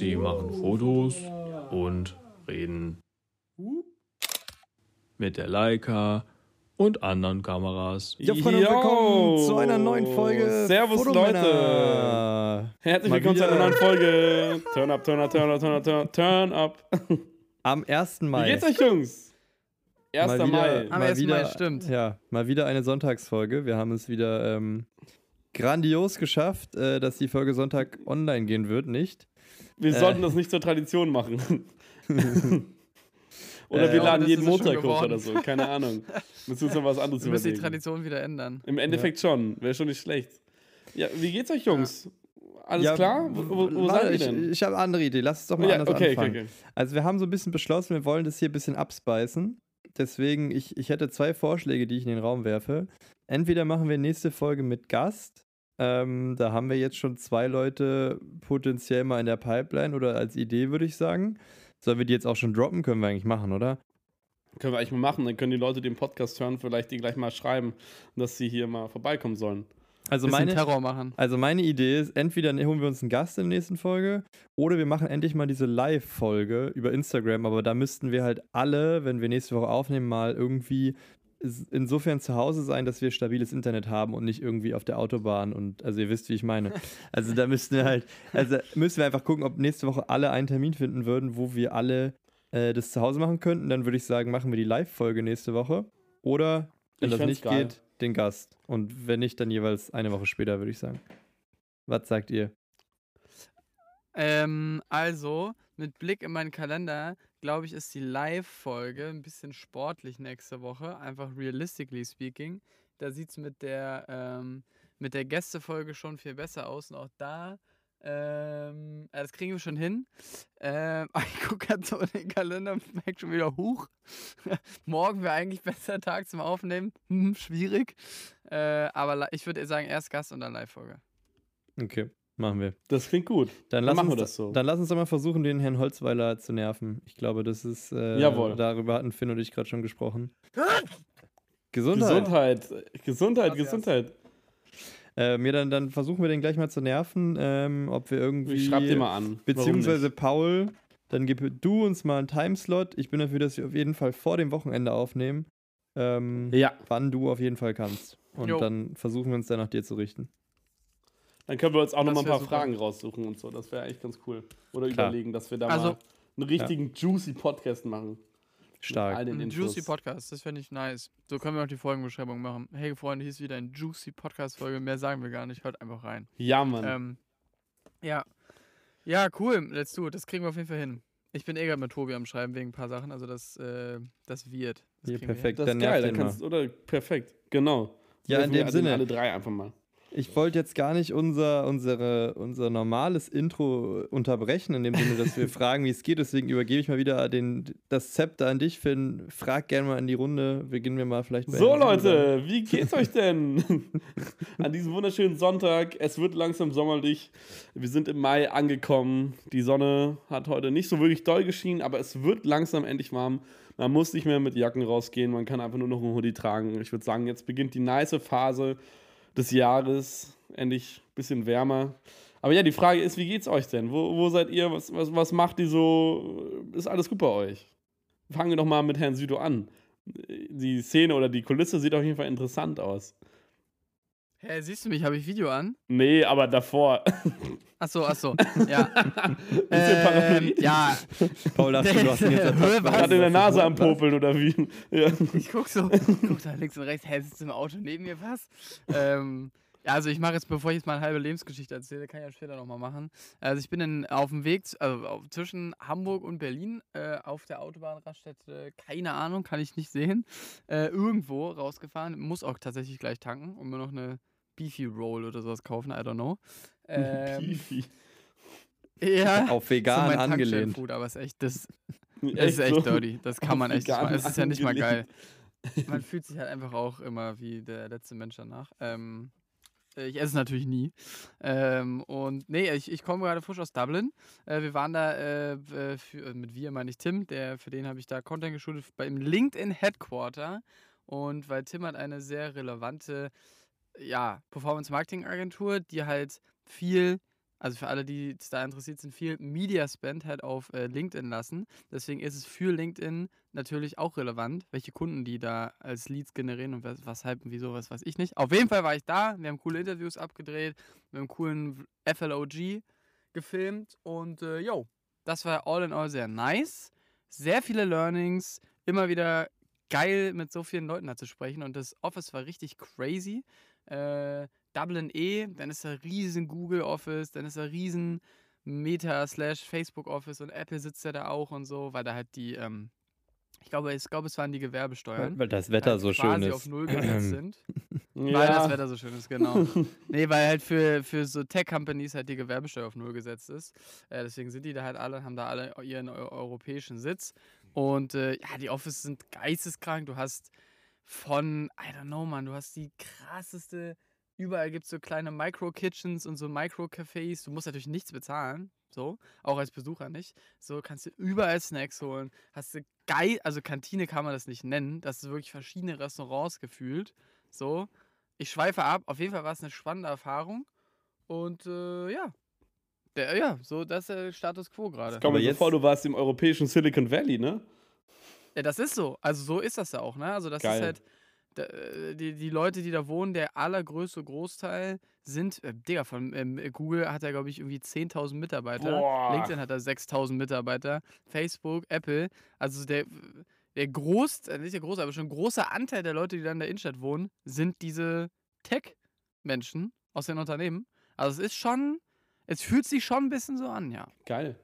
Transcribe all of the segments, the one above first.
Die machen Fotos und reden mit der Leica und anderen Kameras. Ja, Freunde, willkommen zu einer neuen Folge. Servus, Fotomänner. Herzlich Mal willkommen zu einer neuen Folge. Turn up, turn up, turn up, turn up, turn up, turn up. Am 1. Mai. Wie geht's euch, Jungs? 1. Mal wieder, Mai. Am mal 1. wieder, Mai, stimmt. Ja, mal wieder eine Sonntagsfolge. Wir haben es wieder ähm, grandios geschafft, äh, dass die Folge Sonntag online gehen wird, nicht? Wir Äh. sollten das nicht zur Tradition machen. oder Äh, wir ja, laden jeden es Montag hoch oder so. Keine Ahnung. Müssen uns noch was anderes Wir müssen die überlegen. Tradition wieder ändern. Im Endeffekt schon. Wäre schon nicht schlecht. Ja, wie geht's euch, Jungs? Alles Ja, klar? Wo, wo, wo warte, seid ihr ich, denn? Ich habe eine andere Idee. Lass uns doch mal ja, anders okay, okay, anfangen. okay. Also wir haben so ein bisschen beschlossen, wir wollen das hier ein bisschen abspeisen. Deswegen, ich, ich hätte zwei Vorschläge, die ich in den Raum werfe. Entweder machen wir nächste Folge mit Gast. Ähm, da haben wir jetzt schon zwei Leute potenziell mal in der Pipeline oder als Idee, würde ich sagen. Sollen wir die jetzt auch schon droppen? Können wir eigentlich machen, oder? Können wir eigentlich mal machen. Dann können die Leute, die den Podcast hören, vielleicht die gleich mal schreiben, dass sie hier mal vorbeikommen sollen. Also meine, Terror machen. also meine Idee ist, entweder holen wir uns einen Gast in der nächsten Folge oder wir machen endlich mal diese Live-Folge über Instagram, aber da müssten wir halt alle, wenn wir nächste Woche aufnehmen, mal irgendwie insofern zu Hause sein, dass wir stabiles Internet haben und nicht irgendwie auf der Autobahn und also ihr wisst, wie ich meine. Also da müssten wir halt, also müssen wir einfach gucken, ob nächste Woche alle einen Termin finden würden, wo wir alle äh, das zu Hause machen könnten. Dann würde ich sagen, machen wir die Live-Folge nächste Woche. Oder wenn Ich das nicht geil. geht, den Gast. Und wenn nicht, dann jeweils eine Woche später, würde ich sagen. Was sagt ihr? Ähm, also, mit Blick in meinen Kalender, glaube ich, ist die Live-Folge ein bisschen sportlich nächste Woche. Einfach realistically speaking. Da sieht es mit der, ähm, mit der Gästefolge schon viel besser aus. Und auch da, ähm, ja, das kriegen wir schon hin. Ähm, ich gucke gerade so in den Kalender und merke schon wieder, huch. Morgen wäre eigentlich besser Tag zum Aufnehmen. Hm, schwierig. Äh, aber ich würde sagen, erst Gast und dann Live-Folge. Okay, machen wir. Das klingt gut. Dann, Dann lass machen uns, wir das so. Dann lass uns doch mal versuchen, den Herrn Holzweiler zu nerven. Ich glaube, das ist. Äh, Jawohl. Darüber hatten Finn und ich gerade schon gesprochen. Gesundheit. Gesundheit. Gesundheit? Gesundheit. Äh, mir dann, dann versuchen wir den gleich mal zu nerven, ähm, ob wir irgendwie. Ich schreib dir mal an. Beziehungsweise? Paul, dann gib du uns mal einen Timeslot. Ich bin dafür, dass wir auf jeden Fall vor dem Wochenende aufnehmen. Ähm, Ja, Wann du auf jeden Fall kannst. Und Jo. dann versuchen wir uns dann nach dir zu richten. Dann können wir uns auch noch mal ein paar super. Fragen raussuchen und so. Das wäre eigentlich ganz cool. Oder Klar. überlegen, dass wir da Also- mal einen richtigen juicy Podcast machen. Stark. all den Ein Infos. Juicy Podcast, das fände ich nice. So können wir auch die Folgenbeschreibung machen. Hey Freunde, hier ist wieder ein Juicy Podcast-Folge. Mehr sagen wir gar nicht. Hört einfach rein. Ja, Mann. Ähm, ja. Ja, cool. Let's do it. Das kriegen wir auf jeden Fall hin. Ich bin eh gerade mit Tobi am Schreiben wegen ein paar Sachen. Also das, äh, das wird. Das Hier, kriegen wir perfekt. das dann ist geil. Dann kannst, oder perfekt. Genau. Ja, in dem Sinne. Alle drei einfach mal. Ich wollte jetzt gar nicht unser, unsere, unser normales Intro unterbrechen, in dem Sinne, dass wir fragen, wie es geht. Deswegen übergebe ich mal wieder den, das Zepter an dich, Finn. Frag gerne mal in die Runde. Beginnen wir mal vielleicht So. Leute, wie geht's euch denn? An diesem wunderschönen Sonntag. Es wird langsam sommerlich. Wir sind im Mai angekommen. Die Sonne hat heute nicht so wirklich doll geschienen, aber es wird langsam endlich warm. Man muss nicht mehr mit Jacken rausgehen, man kann einfach nur noch einen Hoodie tragen. Ich würde sagen, jetzt beginnt die nice Phase des Jahres. Endlich ein bisschen wärmer. Aber ja, die Frage ist, wie geht's euch denn? Wo, wo seid ihr? Was, was, was macht ihr so? Ist alles gut bei euch? Fangen wir doch mal mit Herrn Südo an die Szene oder die Kulisse sieht auf jeden Fall interessant aus. Hä, siehst du mich? Habe ich Video an? Nee, aber davor. Achso, achso. Ja. Bisschen ähm, paranoid. ja, Paul du hast ihn jetzt Hä, was? Gerade in der Nase am? Popeln oder wie? Ja. Ich guck so, guck da links und rechts, hä, sitzt im Auto neben mir, was? ähm, ja, also ich mache jetzt, bevor ich jetzt mal eine halbe Lebensgeschichte erzähle, kann ich ja später nochmal machen. Also ich bin in, auf dem Weg, also auf, zwischen Hamburg und Berlin äh, auf der Autobahnraststätte, keine Ahnung, kann ich nicht sehen, äh, irgendwo rausgefahren, muss auch tatsächlich gleich tanken und mir noch eine Beefy Roll oder sowas kaufen, I don't know. Ähm, Beefy. ja, Auf so vegan mein angelehnt. Tankstellenfood, aber ist echt, das, das ist echt so? dirty. Das kann Auf man echt. Es ist ja nicht mal geil. Man fühlt sich halt einfach auch immer wie der letzte Mensch danach. Ähm, ich esse es natürlich nie. Ähm, und nee, ich, ich komme gerade frisch aus Dublin. Äh, wir waren da, äh, äh, für, äh, mit wir meine ich Tim, der, für den habe ich da Content geschultet beim LinkedIn Headquarter. Und weil Tim hat eine sehr relevante ja, Performance-Marketing-Agentur, die halt viel also für alle, die da interessiert sind, viel Media Spend halt auf äh, LinkedIn lassen. Deswegen ist es für LinkedIn natürlich auch relevant, welche Kunden die da als Leads generieren und was, was hypen, wieso, was weiß ich nicht. Auf jeden Fall war ich da, wir haben coole Interviews abgedreht, wir haben coolen FLOG gefilmt und äh, yo, das war all in all sehr nice. Sehr viele Learnings, immer wieder geil mit so vielen Leuten da zu sprechen und das Office war richtig crazy. Äh, Dublin E, dann ist da riesen Google Office, dann ist da riesen Meta slash Facebook Office und Apple sitzt ja da auch und so, weil da halt die, ähm, ich glaube, ich glaube, es waren die Gewerbesteuern. Weil das Wetter halt so quasi schön auf ist. Null gesetzt sind. Weil das Wetter so schön ist, genau. nee, weil halt für, für so Tech-Companies halt die Gewerbesteuer auf Null gesetzt ist. Äh, deswegen sind die da halt alle, haben da alle ihren eu europäischen Sitz. Und äh, ja, die Offices sind geisteskrank. Du hast von, I don't know, man, du hast die krasseste, überall gibt es so kleine Micro-Kitchens und so Micro-Cafés. Du musst natürlich nichts bezahlen. So, auch als Besucher nicht. So kannst du überall Snacks holen. Hast du geil, also Kantine kann man das nicht nennen. Das ist wirklich verschiedene Restaurants gefühlt. So, ich schweife ab. Auf jeden Fall war es eine spannende Erfahrung. Und äh, ja. Der, ja, so das ist der Status quo gerade. Komm jetzt- vor, du warst im europäischen Silicon Valley, ne? Ja, das ist so. Also so ist das ja auch, ne? Also das Geil. ist halt. Äh, Die, die Leute, die da wohnen, der allergrößte Großteil sind, äh, Digga, von ähm, Google hat er, glaube ich, irgendwie 10.000 Mitarbeiter. Boah. LinkedIn hat da 6.000 Mitarbeiter. Facebook, Apple. Also der, der Groß, äh, nicht der Große, aber schon ein großer Anteil der Leute, die da in der Innenstadt wohnen, sind diese Tech-Menschen aus den Unternehmen. Also es ist schon, es fühlt sich schon ein bisschen so an, ja. Geil.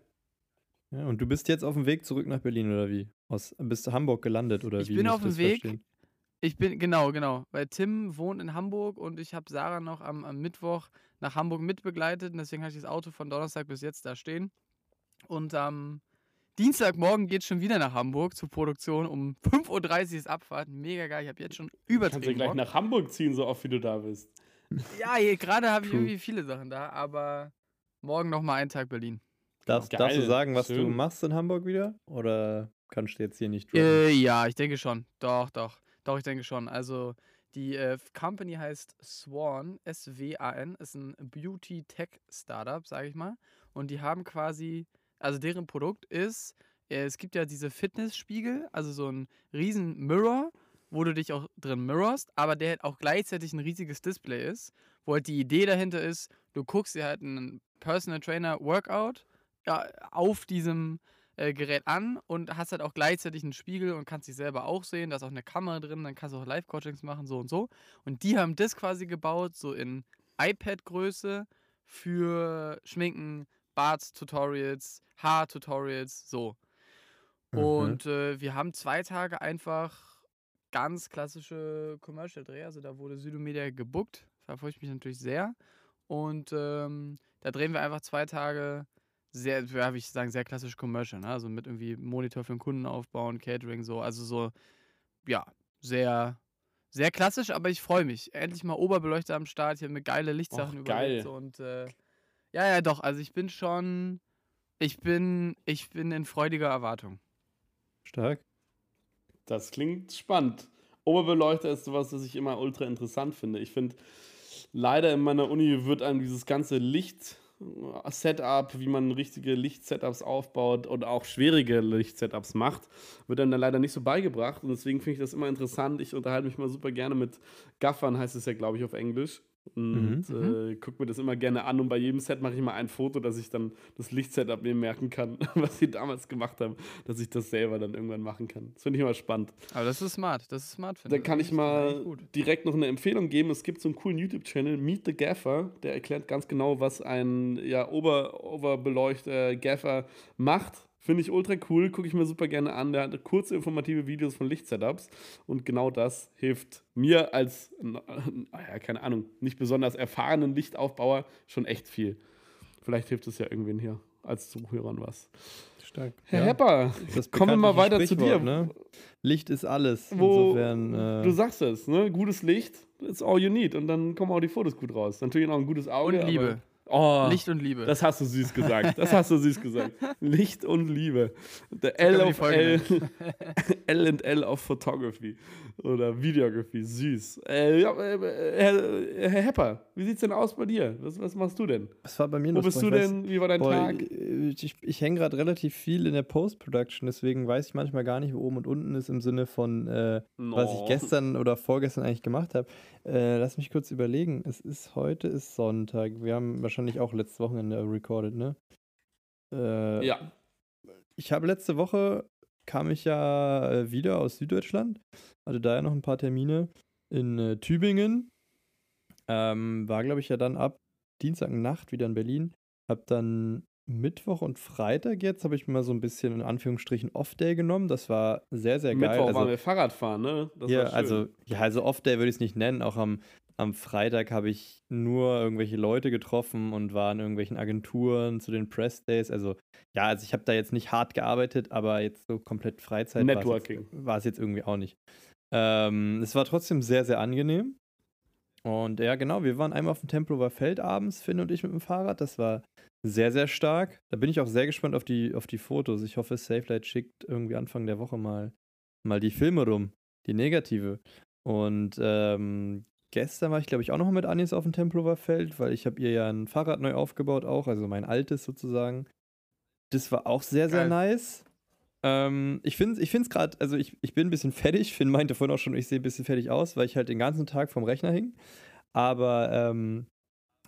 Ja, und du bist jetzt auf dem Weg zurück nach Berlin, oder wie? Aus, bist du Hamburg gelandet, oder Ich wie? bin muss auf dem Weg. verstehen? Ich bin, genau, genau. Weil Tim wohnt in Hamburg und ich habe Sarah noch am, am Mittwoch nach Hamburg mitbegleitet und deswegen habe ich das Auto von Donnerstag bis jetzt da stehen. Und am Dienstagmorgen geht es schon wieder nach Hamburg zur Produktion. Um 5.30 Uhr ist Abfahrt. Mega geil. Ich habe jetzt schon Kannst du übertrieben. gleich Bock. nach Hamburg ziehen, so oft wie du da bist. Ja, gerade habe ich irgendwie viele Sachen da, aber morgen nochmal einen Tag Berlin. Darfst, Geil, darfst du sagen, was du schön. machst in Hamburg wieder? Oder kannst du jetzt hier nicht droppen? Äh, ja, ich denke schon. Doch, doch. Doch, ich denke schon. Also, die äh, Company heißt Swan, S-W-A-N, ist ein Beauty-Tech-Startup, sage ich mal. Und die haben quasi, also deren Produkt ist, äh, es gibt ja diese Fitnessspiegel, also so ein riesen Mirror, wo du dich auch drin mirrorst, aber der halt auch gleichzeitig ein riesiges Display ist, wo halt die Idee dahinter ist, du guckst dir halt einen Personal Trainer Workout ja, auf diesem äh, Gerät an und hast halt auch gleichzeitig einen Spiegel und kannst dich selber auch sehen. Da ist auch eine Kamera drin, dann kannst du auch Live-Coachings machen, so und so. Und die haben das quasi gebaut, so in iPad-Größe für Schminken, Bart-Tutorials, Haar-Tutorials, so. Mhm. Und äh, wir haben zwei Tage einfach ganz klassische Commercial-Dreh. Also da wurde Südomedia gebuckt. Da freue ich mich natürlich sehr. Und ähm, da drehen wir einfach zwei Tage sehr, wie ich sagen, sehr klassisch Commercial. Ne? Also mit irgendwie Monitor für den Kunden aufbauen, Catering, so. Also so, ja, sehr, sehr klassisch, aber ich freue mich. Endlich mal Oberbeleuchter am Start. Habe mir geile Lichtsachen Och, überlegt. geil. Und äh, ja, ja, doch. Also ich bin schon, ich bin, ich bin in freudiger Erwartung. Stark. Das klingt spannend. Oberbeleuchter ist sowas, das ich immer ultra interessant finde. Ich finde, leider in meiner Uni wird einem dieses ganze Licht-Setup, wie man richtige Licht-Setups aufbaut und auch schwierige Licht-Setups macht, wird dann leider nicht so beigebracht. Und deswegen finde ich das immer interessant. Ich unterhalte mich mal super gerne mit Gaffern, heißt es ja, glaube ich, auf Englisch. Und Mhm. äh, gucke mir das immer gerne an und bei jedem Set mache ich mal ein Foto, dass ich dann das Lichtsetup mir merken kann, was sie damals gemacht haben, dass ich das selber dann irgendwann machen kann. Das finde ich immer spannend. Aber das ist smart. Das ist smart, finde Da kann ich mal direkt noch eine Empfehlung geben. Es gibt so einen coolen YouTube-Channel, Meet the Gaffer, der erklärt ganz genau, was ein ja, Ober, Oberbeleuchter Gaffer macht. Finde ich ultra cool, gucke ich mir super gerne an. Der hat kurze informative Videos von Lichtsetups und genau das hilft mir als, äh, ja, keine Ahnung, nicht besonders erfahrenen Lichtaufbauer schon echt viel. Vielleicht hilft es ja irgendwen hier als Zuhörern was. Stark. Herr Ja. Hepper, Das kommen wir mal weiter zu dir. Ne? Licht ist alles. Wo Insofern. Äh, Du sagst es, ne? Gutes Licht, it's all you need. Und dann kommen auch die Fotos gut raus. Natürlich noch ein gutes Auge. Und Liebe. Oh, Licht und Liebe. Das hast du süß gesagt. Das hast du süß gesagt. Licht und Liebe. Können L of L. L and L of Photography. Oder Videography, süß. Äh, ja, äh, Herr, Herr Hepper, wie sieht's denn aus bei dir? Was, was machst du denn? Was war bei mir Wo bist du ich weiß- denn? Wie war dein Boah, Tag? Ich, ich hänge gerade relativ viel in der Post-Production, deswegen weiß ich manchmal gar nicht, wo oben und unten ist im Sinne von, äh, was ich No. gestern oder vorgestern eigentlich gemacht habe. Äh, lass mich kurz überlegen. Es ist heute ist Sonntag. Wir haben wahrscheinlich auch letztes Wochenende recorded, ne? Äh, Ja. Ich habe letzte Woche kam ich ja äh, wieder aus Süddeutschland, hatte da ja noch ein paar Termine in äh, Tübingen. Ähm, war, glaube ich, ja dann ab Dienstagnacht wieder in Berlin. Hab dann Mittwoch und Freitag jetzt, habe ich mir mal so ein bisschen in Anführungsstrichen Off-Day genommen. Das war sehr, sehr geil. Mittwoch also, waren wir Fahrradfahren, ne? Das ja, also, ja, also Off-Day würde ich es nicht nennen. Auch am, am Freitag habe ich nur irgendwelche Leute getroffen und war in irgendwelchen Agenturen zu den Press-Days. Also, ja, also ich habe da jetzt nicht hart gearbeitet, aber jetzt so komplett Freizeit Networking. Jetzt, war es jetzt irgendwie auch nicht. Ähm, es war trotzdem sehr, sehr angenehm. Und ja, genau, wir waren einmal auf dem Tempelhofer Feld abends, Finn und ich mit dem Fahrrad. Das war sehr, sehr stark. Da bin ich auch sehr gespannt auf die, auf die Fotos. Ich hoffe, SafeLight schickt irgendwie Anfang der Woche mal, mal die Filme rum, die negative. Und ähm, gestern war ich, glaube ich, auch noch mit Anis auf dem Tempelhofer Feld, weil ich habe ihr ja ein Fahrrad neu aufgebaut auch, also mein altes sozusagen. Das war auch sehr, sehr Geil. nice. Ähm, ich finde es gerade, also ich, ich bin ein bisschen fertig. Finn meinte vorhin auch schon, ich sehe ein bisschen fertig aus, weil ich halt den ganzen Tag vom Rechner hing. Aber ähm,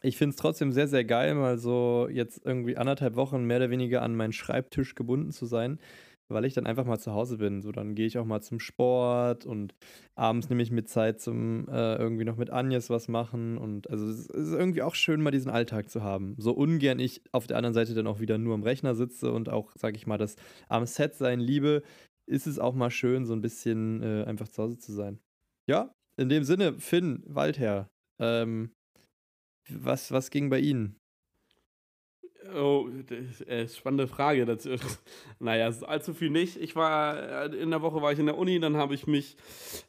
ich finde es trotzdem sehr, sehr geil, mal so jetzt irgendwie anderthalb Wochen mehr oder weniger an meinen Schreibtisch gebunden zu sein, weil ich dann einfach mal zu Hause bin. So, dann gehe ich auch mal zum Sport und abends nehme ich mir Zeit zum äh, irgendwie noch mit Agnes was machen. Und also es ist irgendwie auch schön, mal diesen Alltag zu haben. So ungern ich auf der anderen Seite dann auch wieder nur am Rechner sitze und auch, sag ich mal, das am Set sein liebe, ist es auch mal schön, so ein bisschen äh, einfach zu Hause zu sein. Ja, in dem Sinne, Finn, Waldherr, ähm, was, was ging bei Ihnen? Oh, äh, spannende Frage dazu. naja, es ist allzu viel nicht. Ich war, äh, in der Woche war ich in der Uni, dann habe ich mich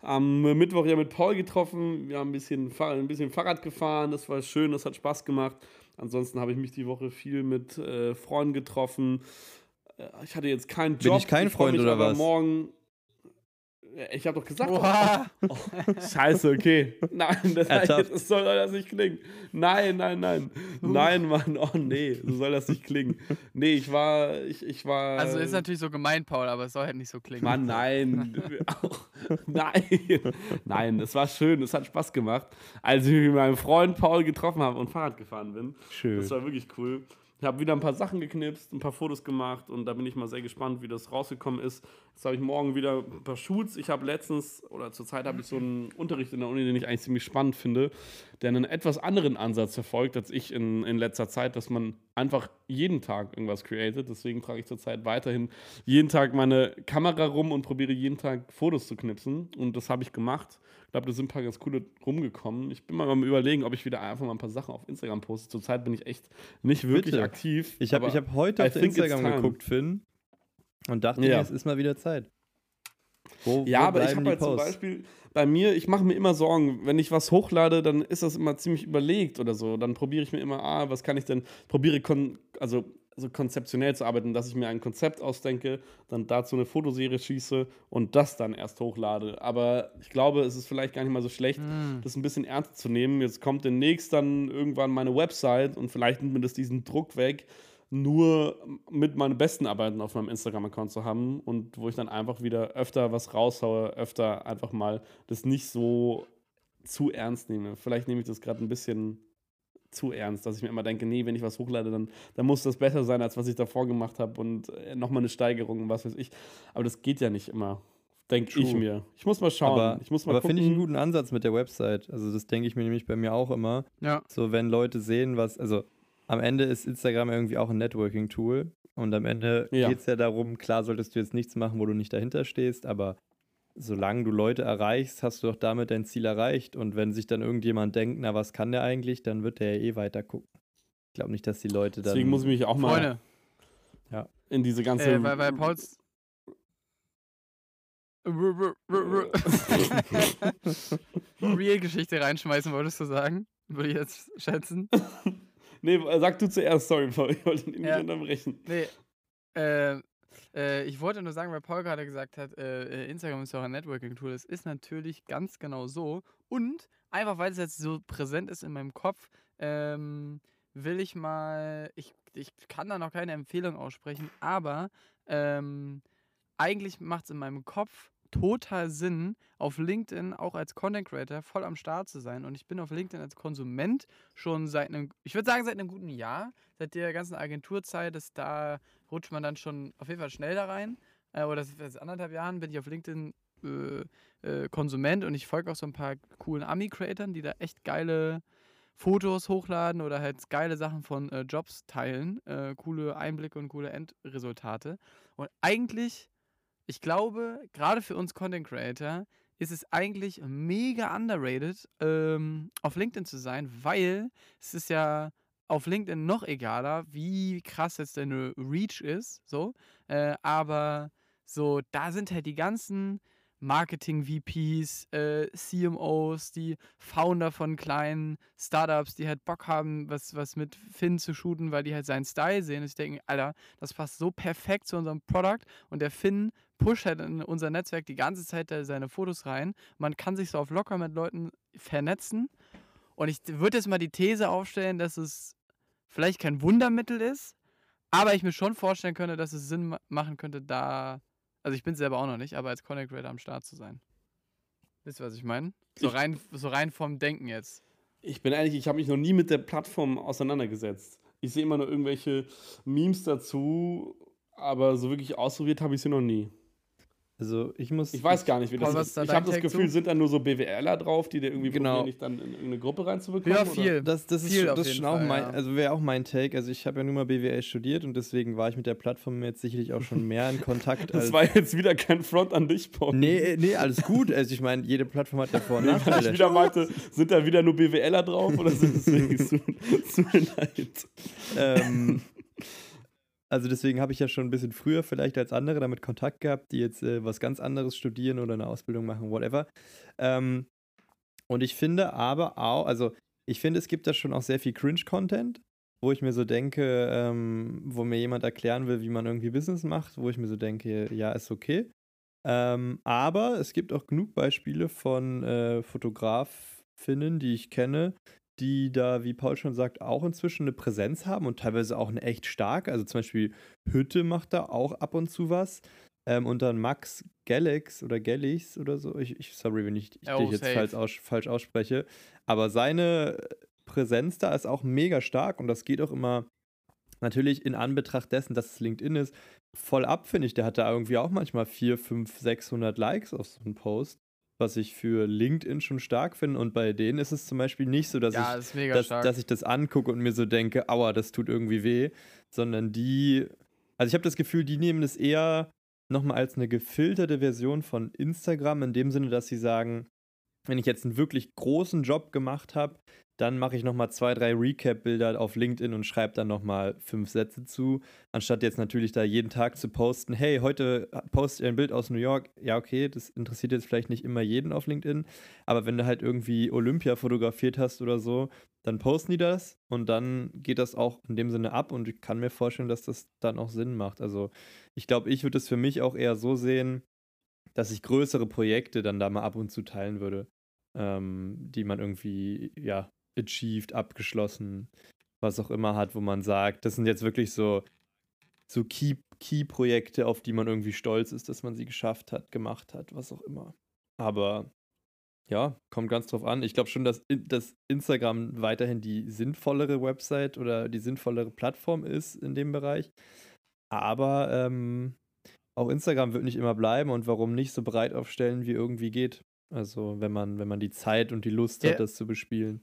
am Mittwoch ja mit Paul getroffen. Wir haben ein bisschen, ein bisschen Fahrrad gefahren, das war schön, das hat Spaß gemacht. Ansonsten habe ich mich die Woche viel mit äh, Freunden getroffen. Äh, Ich hatte jetzt keinen Bin Job. ich kein freu Freund oder was? Morgen. Ja, Ich habe doch gesagt, Oha. Scheiße, okay. Nein, das, Ernsthaft? das soll das nicht klingen. Nein, nein, nein. Nein, Mann, oh nee, so soll das nicht klingen. Nee, ich war, ich, ich war. Also ist natürlich so gemein, Paul, aber es soll halt nicht so klingen. Mann, nein. nein. Nein, es war schön, es hat Spaß gemacht. Als ich mit meinem Freund Paul getroffen habe und Fahrrad gefahren bin. Schön. Das war wirklich cool. Ich habe wieder ein paar Sachen geknipst, ein paar Fotos gemacht und da bin ich mal sehr gespannt, wie das rausgekommen ist. Jetzt habe ich morgen wieder ein paar Shoots. Ich habe letztens, oder zurzeit habe ich so einen Unterricht in der Uni, den ich eigentlich ziemlich spannend finde, der einen etwas anderen Ansatz verfolgt als ich in, in letzter Zeit, dass man einfach jeden Tag irgendwas createt. Deswegen trage ich zurzeit weiterhin jeden Tag meine Kamera rum und probiere jeden Tag Fotos zu knipsen. Und das habe ich gemacht. Ich glaube, da sind ein paar ganz coole rumgekommen. Ich bin mal am überlegen, ob ich wieder einfach mal ein paar Sachen auf Instagram poste. Zurzeit bin ich echt nicht wirklich Bitte. aktiv. Ich habe hab heute auf Instagram geguckt, Finn, und dachte Ja. mir, es ist mal wieder Zeit. Wo, Ja, wo aber ich habe halt zum? Beispiel bei mir, ich mache mir immer Sorgen, wenn ich was hochlade, dann ist das immer ziemlich überlegt oder so. Dann probiere ich mir immer, ah, was kann ich denn, probiere also so konzeptionell zu arbeiten, dass ich mir ein Konzept ausdenke, dann dazu eine Fotoserie schieße und das dann erst hochlade. Aber ich glaube, es ist vielleicht gar nicht mal so schlecht, Hm. das ein bisschen ernster zu nehmen. Jetzt kommt demnächst dann irgendwann meine Website und vielleicht nimmt mir das diesen Druck weg, nur mit meinen besten Arbeiten auf meinem Instagram-Account zu haben und wo ich dann einfach wieder öfter was raushaue, öfter einfach mal das nicht so zu ernst nehme. Vielleicht nehme ich das gerade ein bisschen zu ernst, dass ich mir immer denke, nee, wenn ich was hochlade, dann, dann muss das besser sein, als was ich davor gemacht habe und äh, nochmal eine Steigerung und was weiß ich. Aber das geht ja nicht immer, denke ich mir. Ich muss mal schauen. Aber, ich muss mal aber finde ich einen guten Ansatz mit der Website. Also das denke ich mir nämlich bei mir auch immer. Ja. So, wenn Leute sehen, was, also am Ende ist Instagram irgendwie auch ein Networking-Tool. Und am Ende Ja. geht es ja darum, klar solltest du jetzt nichts machen, wo du nicht dahinter stehst, aber solange du Leute erreichst, hast du doch damit dein Ziel erreicht. Und wenn sich dann irgendjemand denkt, na, was kann der eigentlich, dann wird der ja eh weiter gucken. Ich glaube nicht, dass die Leute dann. Deswegen muss ich mich auch mal Freunde, in diese ganze. äh, weil, weil Pauls. Real-Geschichte reinschmeißen, wolltest du sagen? Würde ich jetzt schätzen. nee, sag du zuerst, sorry, Paul, ich wollte ihn nicht Ja. unterbrechen. Nee. Äh, Äh, ich wollte nur sagen, weil Paul gerade gesagt hat, äh, äh, Instagram ist ja auch ein Networking-Tool. Das ist natürlich ganz genau so. Und einfach weil es jetzt so präsent ist in meinem Kopf, ähm, will ich mal, ich, ich kann da noch keine Empfehlung aussprechen, aber ähm, eigentlich macht es in meinem Kopf total Sinn, auf LinkedIn auch als Content Creator voll am Start zu sein. Und ich bin auf LinkedIn als Konsument schon seit einem, ich würde sagen, seit einem guten Jahr, seit der ganzen Agenturzeit, ist da rutscht man dann schon auf jeden Fall schnell da rein. Äh, oder seit anderthalb Jahren bin ich auf LinkedIn äh, äh, Konsument und ich folge auch so ein paar coolen Ami-Creatoren, die da echt geile Fotos hochladen oder halt geile Sachen von äh, Jobs teilen, äh, coole Einblicke und coole Endresultate. Und eigentlich ich glaube, gerade für uns Content Creator ist es eigentlich mega underrated, ähm, auf LinkedIn zu sein, weil es ist ja auf LinkedIn noch egaler, wie krass jetzt deine Reach ist, so. Äh, aber so, da sind halt die ganzen Marketing-VPs, äh, CMOs, die Founder von kleinen Startups, die halt Bock haben, was, was mit Finn zu shooten, weil die halt seinen Style sehen. Und ich denke, Alter, das passt so perfekt zu unserem Produkt. Und der Finn pusht halt in unser Netzwerk die ganze Zeit seine Fotos rein. Man kann sich so auf locker mit Leuten vernetzen. Und ich würde jetzt mal die These aufstellen, dass es vielleicht kein Wundermittel ist, aber ich mir schon vorstellen könnte, dass es Sinn machen könnte, da also ich bin selber auch noch nicht, aber als Content Creator am Start zu sein. Wisst ihr, was ich meine? So rein, so rein vom Denken jetzt. Ich bin ehrlich, ich habe mich noch nie mit der Plattform auseinandergesetzt. Ich sehe immer nur irgendwelche Memes dazu, aber so wirklich ausprobiert habe ich sie noch nie. Also ich muss. Ich weiß gar nicht, wie das Paul, ist. Da ich habe das Gefühl, zu? sind da nur so BWLer drauf, die dir irgendwie genau. probieren, dich dann in irgendeine Gruppe reinzubekommen? Ja, viel. Oder? Das, das viel ist, das ist schon Fall, auch mein, ja. also wäre auch mein Take. Also ich habe ja nur mal BWL studiert und deswegen war ich mit der Plattform jetzt sicherlich auch schon mehr in Kontakt. das war jetzt wieder kein Front an dich, Paul. Nee, äh, nee, alles gut. Also ich meine, jede Plattform hat ja Vor- und Nachteile. ich wieder meinte, sind da wieder nur BWLer drauf oder sind es wirklich zu, zu leid? Ähm, also deswegen habe ich ja schon ein bisschen früher vielleicht als andere damit Kontakt gehabt, die jetzt äh, was ganz anderes studieren oder eine Ausbildung machen, whatever. Ähm, und ich finde aber auch, also ich finde, es gibt da schon auch sehr viel Cringe-Content, wo ich mir so denke, ähm, wo mir jemand erklären will, wie man irgendwie Business macht, wo ich mir so denke, ja, ist okay. Ähm, aber es gibt auch genug Beispiele von äh, Fotografinnen, die ich kenne, die da, wie Paul schon sagt, auch inzwischen eine Präsenz haben und teilweise auch eine echt stark. Also zum Beispiel Hütte macht da auch ab und zu was. Ähm, und dann Max Galax oder Gallix oder so. Ich, ich sorry, wenn ich, ich oh, dich jetzt falsch, aus, falsch ausspreche. Aber seine Präsenz da ist auch mega stark und das geht auch immer natürlich in Anbetracht dessen, dass es LinkedIn ist, voll ab, finde ich. Der hat da irgendwie auch manchmal 4, 5, 600 Likes auf so einen Post was ich für LinkedIn schon stark finde. Und bei denen ist es zum Beispiel nicht so, dass, ja, ich, das dass, dass, ich das angucke und mir so denke, aua, das tut irgendwie weh, sondern die, also ich habe das Gefühl, die nehmen das eher nochmal als eine gefilterte Version von Instagram, in dem Sinne, dass sie sagen, wenn ich jetzt einen wirklich großen Job gemacht habe, dann mache ich nochmal zwei, drei Recap-Bilder auf LinkedIn und schreibe dann nochmal fünf Sätze zu, anstatt jetzt natürlich da jeden Tag zu posten, hey, heute poste ich ein Bild aus New York. Ja, okay, das interessiert jetzt vielleicht nicht immer jeden auf LinkedIn, aber wenn du halt irgendwie Olympia fotografiert hast oder so, dann posten die das und dann geht das auch in dem Sinne ab und ich kann mir vorstellen, dass das dann auch Sinn macht. Also ich glaube, ich würde es für mich auch eher so sehen, dass ich größere Projekte dann da mal ab und zu teilen würde, ähm, die man irgendwie, ja, achieved, abgeschlossen, was auch immer hat, wo man sagt, das sind jetzt wirklich so, so Key-Projekte, Key auf die man irgendwie stolz ist, dass man sie geschafft hat, gemacht hat, was auch immer. Aber ja, kommt ganz drauf an. Ich glaube schon, dass, dass Instagram weiterhin die sinnvollere Website oder die sinnvollere Plattform ist in dem Bereich. Aber ähm, auch Instagram wird nicht immer bleiben und warum nicht so breit aufstellen, wie irgendwie geht. Also wenn man, wenn man die Zeit und die Lust ja. hat, das zu bespielen.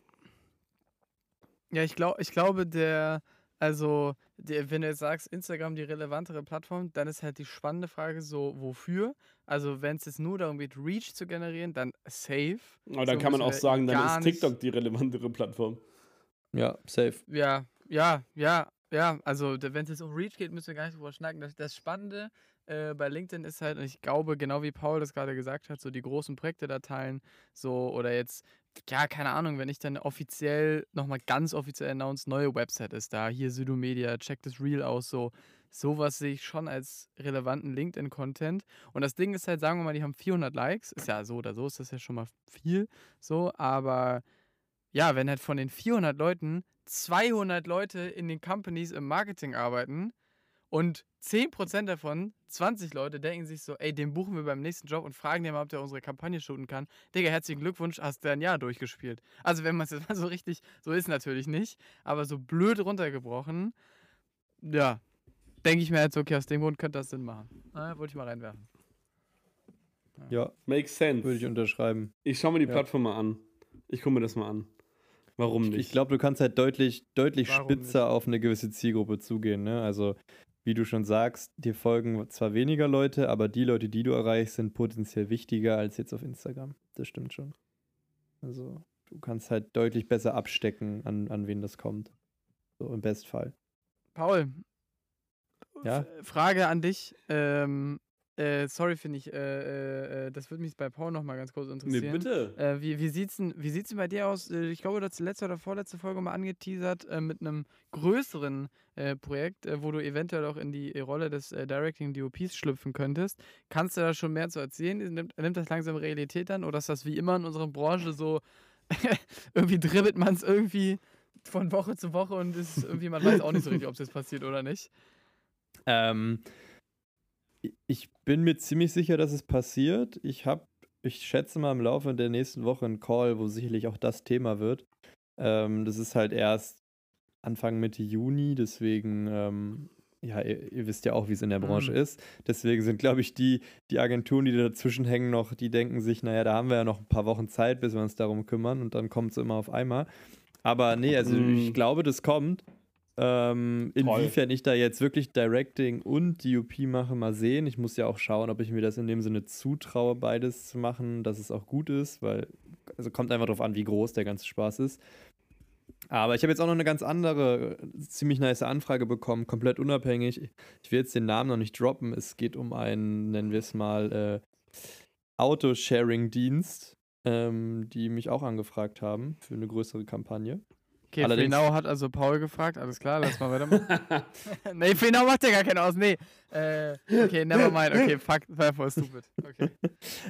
Ja, ich, glaub, ich glaube, der, also, der, wenn du jetzt sagst, Instagram die relevantere Plattform, dann ist halt die spannende Frage so, wofür? Also, wenn es jetzt nur darum geht, Reach zu generieren, dann safe. Aber dann so kann man auch sagen, dann ist TikTok die relevantere Plattform. Ja, safe. Ja, ja, ja, ja. Also, wenn es jetzt um Reach geht, müssen wir gar nicht drüber schnacken. Das, das Spannende äh, bei LinkedIn ist halt, und ich glaube, genau wie Paul das gerade gesagt hat, so die großen Projekte da teilen, so oder jetzt, ja, keine Ahnung, wenn ich dann offiziell, nochmal ganz offiziell announce, neue Website ist da, hier Sudomedia, check das Reel aus, so, sowas sehe ich schon als relevanten LinkedIn-Content. Und das Ding ist halt, sagen wir mal, die haben 400 Likes, ist ja so oder so, ist das ja schon mal viel, so, aber ja, wenn halt von den 400 Leuten 200 Leute in den Companies im Marketing arbeiten und 10% davon, 20 Leute, denken sich so, ey, den buchen wir beim nächsten Job und fragen den mal, ob der unsere Kampagne shooten kann. Digga, herzlichen Glückwunsch, hast du ein Jahr durchgespielt. Also wenn man es jetzt mal so richtig, so ist natürlich nicht, aber so blöd runtergebrochen, ja, denke ich mir jetzt, okay, aus dem Grund könnte das Sinn machen. Na, wollte ich mal reinwerfen. Ja, Makes sense. würde ich unterschreiben. Ich schaue mir die Ja. Plattform mal an. Ich gucke mir das mal an. Warum nicht? Ich glaube, du kannst halt deutlich, deutlich Warum spitzer nicht? auf eine gewisse Zielgruppe zugehen. Ne? Also, wie du schon sagst, dir folgen zwar weniger Leute, aber die Leute, die du erreichst, sind potenziell wichtiger als jetzt auf Instagram. Das stimmt schon. Also, du kannst halt deutlich besser abstecken, an, an wen das kommt. So im Bestfall. Paul, Ja? Frage an dich. Ähm, äh, sorry, finde ich, äh, äh, äh, das würde mich bei Paul noch mal ganz kurz nee, interessieren. bitte. Äh, wie, wie sieht's denn, wie sieht's denn bei dir aus? Äh, Ich glaube, du hast letzte oder vorletzte Folge mal angeteasert mit einem größeren Projekt, wo du eventuell auch in die Rolle des Directing DOPs schlüpfen könntest. Kannst du da schon mehr zu erzählen? Nimmt, nimmt das langsam Realität an oder ist das wie immer in unserer Branche so, irgendwie dribbelt man es irgendwie von Woche zu Woche und ist irgendwie, man weiß auch nicht so richtig, ob es jetzt passiert oder nicht. Ähm, ich bin mir ziemlich sicher, dass es passiert. Ich habe, ich schätze mal im Laufe der nächsten Woche einen Call, wo sicherlich auch das Thema wird. Ähm, das ist halt erst Anfang Mitte Juni, deswegen, ähm, ja, ihr, ihr wisst ja auch, wie es in der Branche Mhm. ist. Deswegen sind, glaube ich, die, die Agenturen, die dazwischen hängen noch, die denken sich, naja, da haben wir ja noch ein paar Wochen Zeit, bis wir uns darum kümmern und dann kommt es immer auf einmal. Aber nee, also Mhm. ich glaube, das kommt. Ähm, inwiefern ich da jetzt wirklich Directing und DOP mache, mal sehen. Ich muss ja auch schauen, ob ich mir das in dem Sinne zutraue, beides zu machen, dass es auch gut ist, weil, also kommt einfach darauf an, wie groß der ganze Spaß ist. Aber ich habe jetzt auch noch eine ganz andere, ziemlich nice Anfrage bekommen, komplett unabhängig. Ich will jetzt den Namen noch nicht droppen. Es geht um einen, nennen wir es mal, äh, Autosharing-Dienst, ähm, die mich auch angefragt haben für eine größere Kampagne. Okay, Allerdings- Frenau hat also Paul gefragt, alles klar, lass mal weitermachen. nee, Frenau macht ja gar keinen aus, nee. Äh, okay, never mind, okay, fuck, therefore stupid. Okay.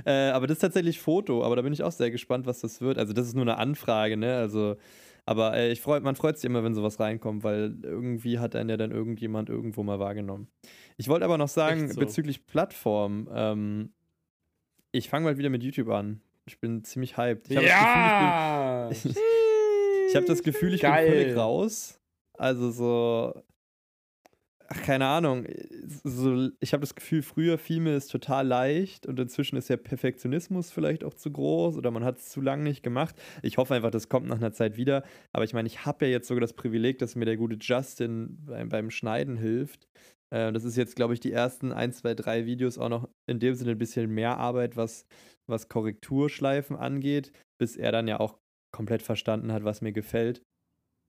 Äh, aber das ist tatsächlich Foto, aber da bin ich auch sehr gespannt, was das wird. Also das ist nur eine Anfrage, ne? Also, aber äh, ich freu, man freut sich immer, wenn sowas reinkommt, weil irgendwie hat einen ja dann irgendjemand irgendwo mal wahrgenommen. Ich wollte aber noch sagen, so. bezüglich Plattform, ähm, ich fange mal wieder mit YouTube an. Ich bin ziemlich hyped. Ich ja! das Gefühl, ich bin, ich hab das Gefühl, ich Geil. bin völlig raus. Also so, ach, keine Ahnung. So, ich habe das Gefühl, früher fiel mir es total leicht und inzwischen ist ja Perfektionismus vielleicht auch zu groß oder man hat es zu lange nicht gemacht. Ich hoffe einfach, das kommt nach einer Zeit wieder. Aber ich meine, ich habe ja jetzt sogar das Privileg, dass mir der gute Justin beim, beim Schneiden hilft. Äh, das ist jetzt, glaube ich, die ersten ein, zwei, drei Videos auch noch in dem Sinne ein bisschen mehr Arbeit, was, was Korrekturschleifen angeht, bis er dann ja auch komplett verstanden hat, was mir gefällt.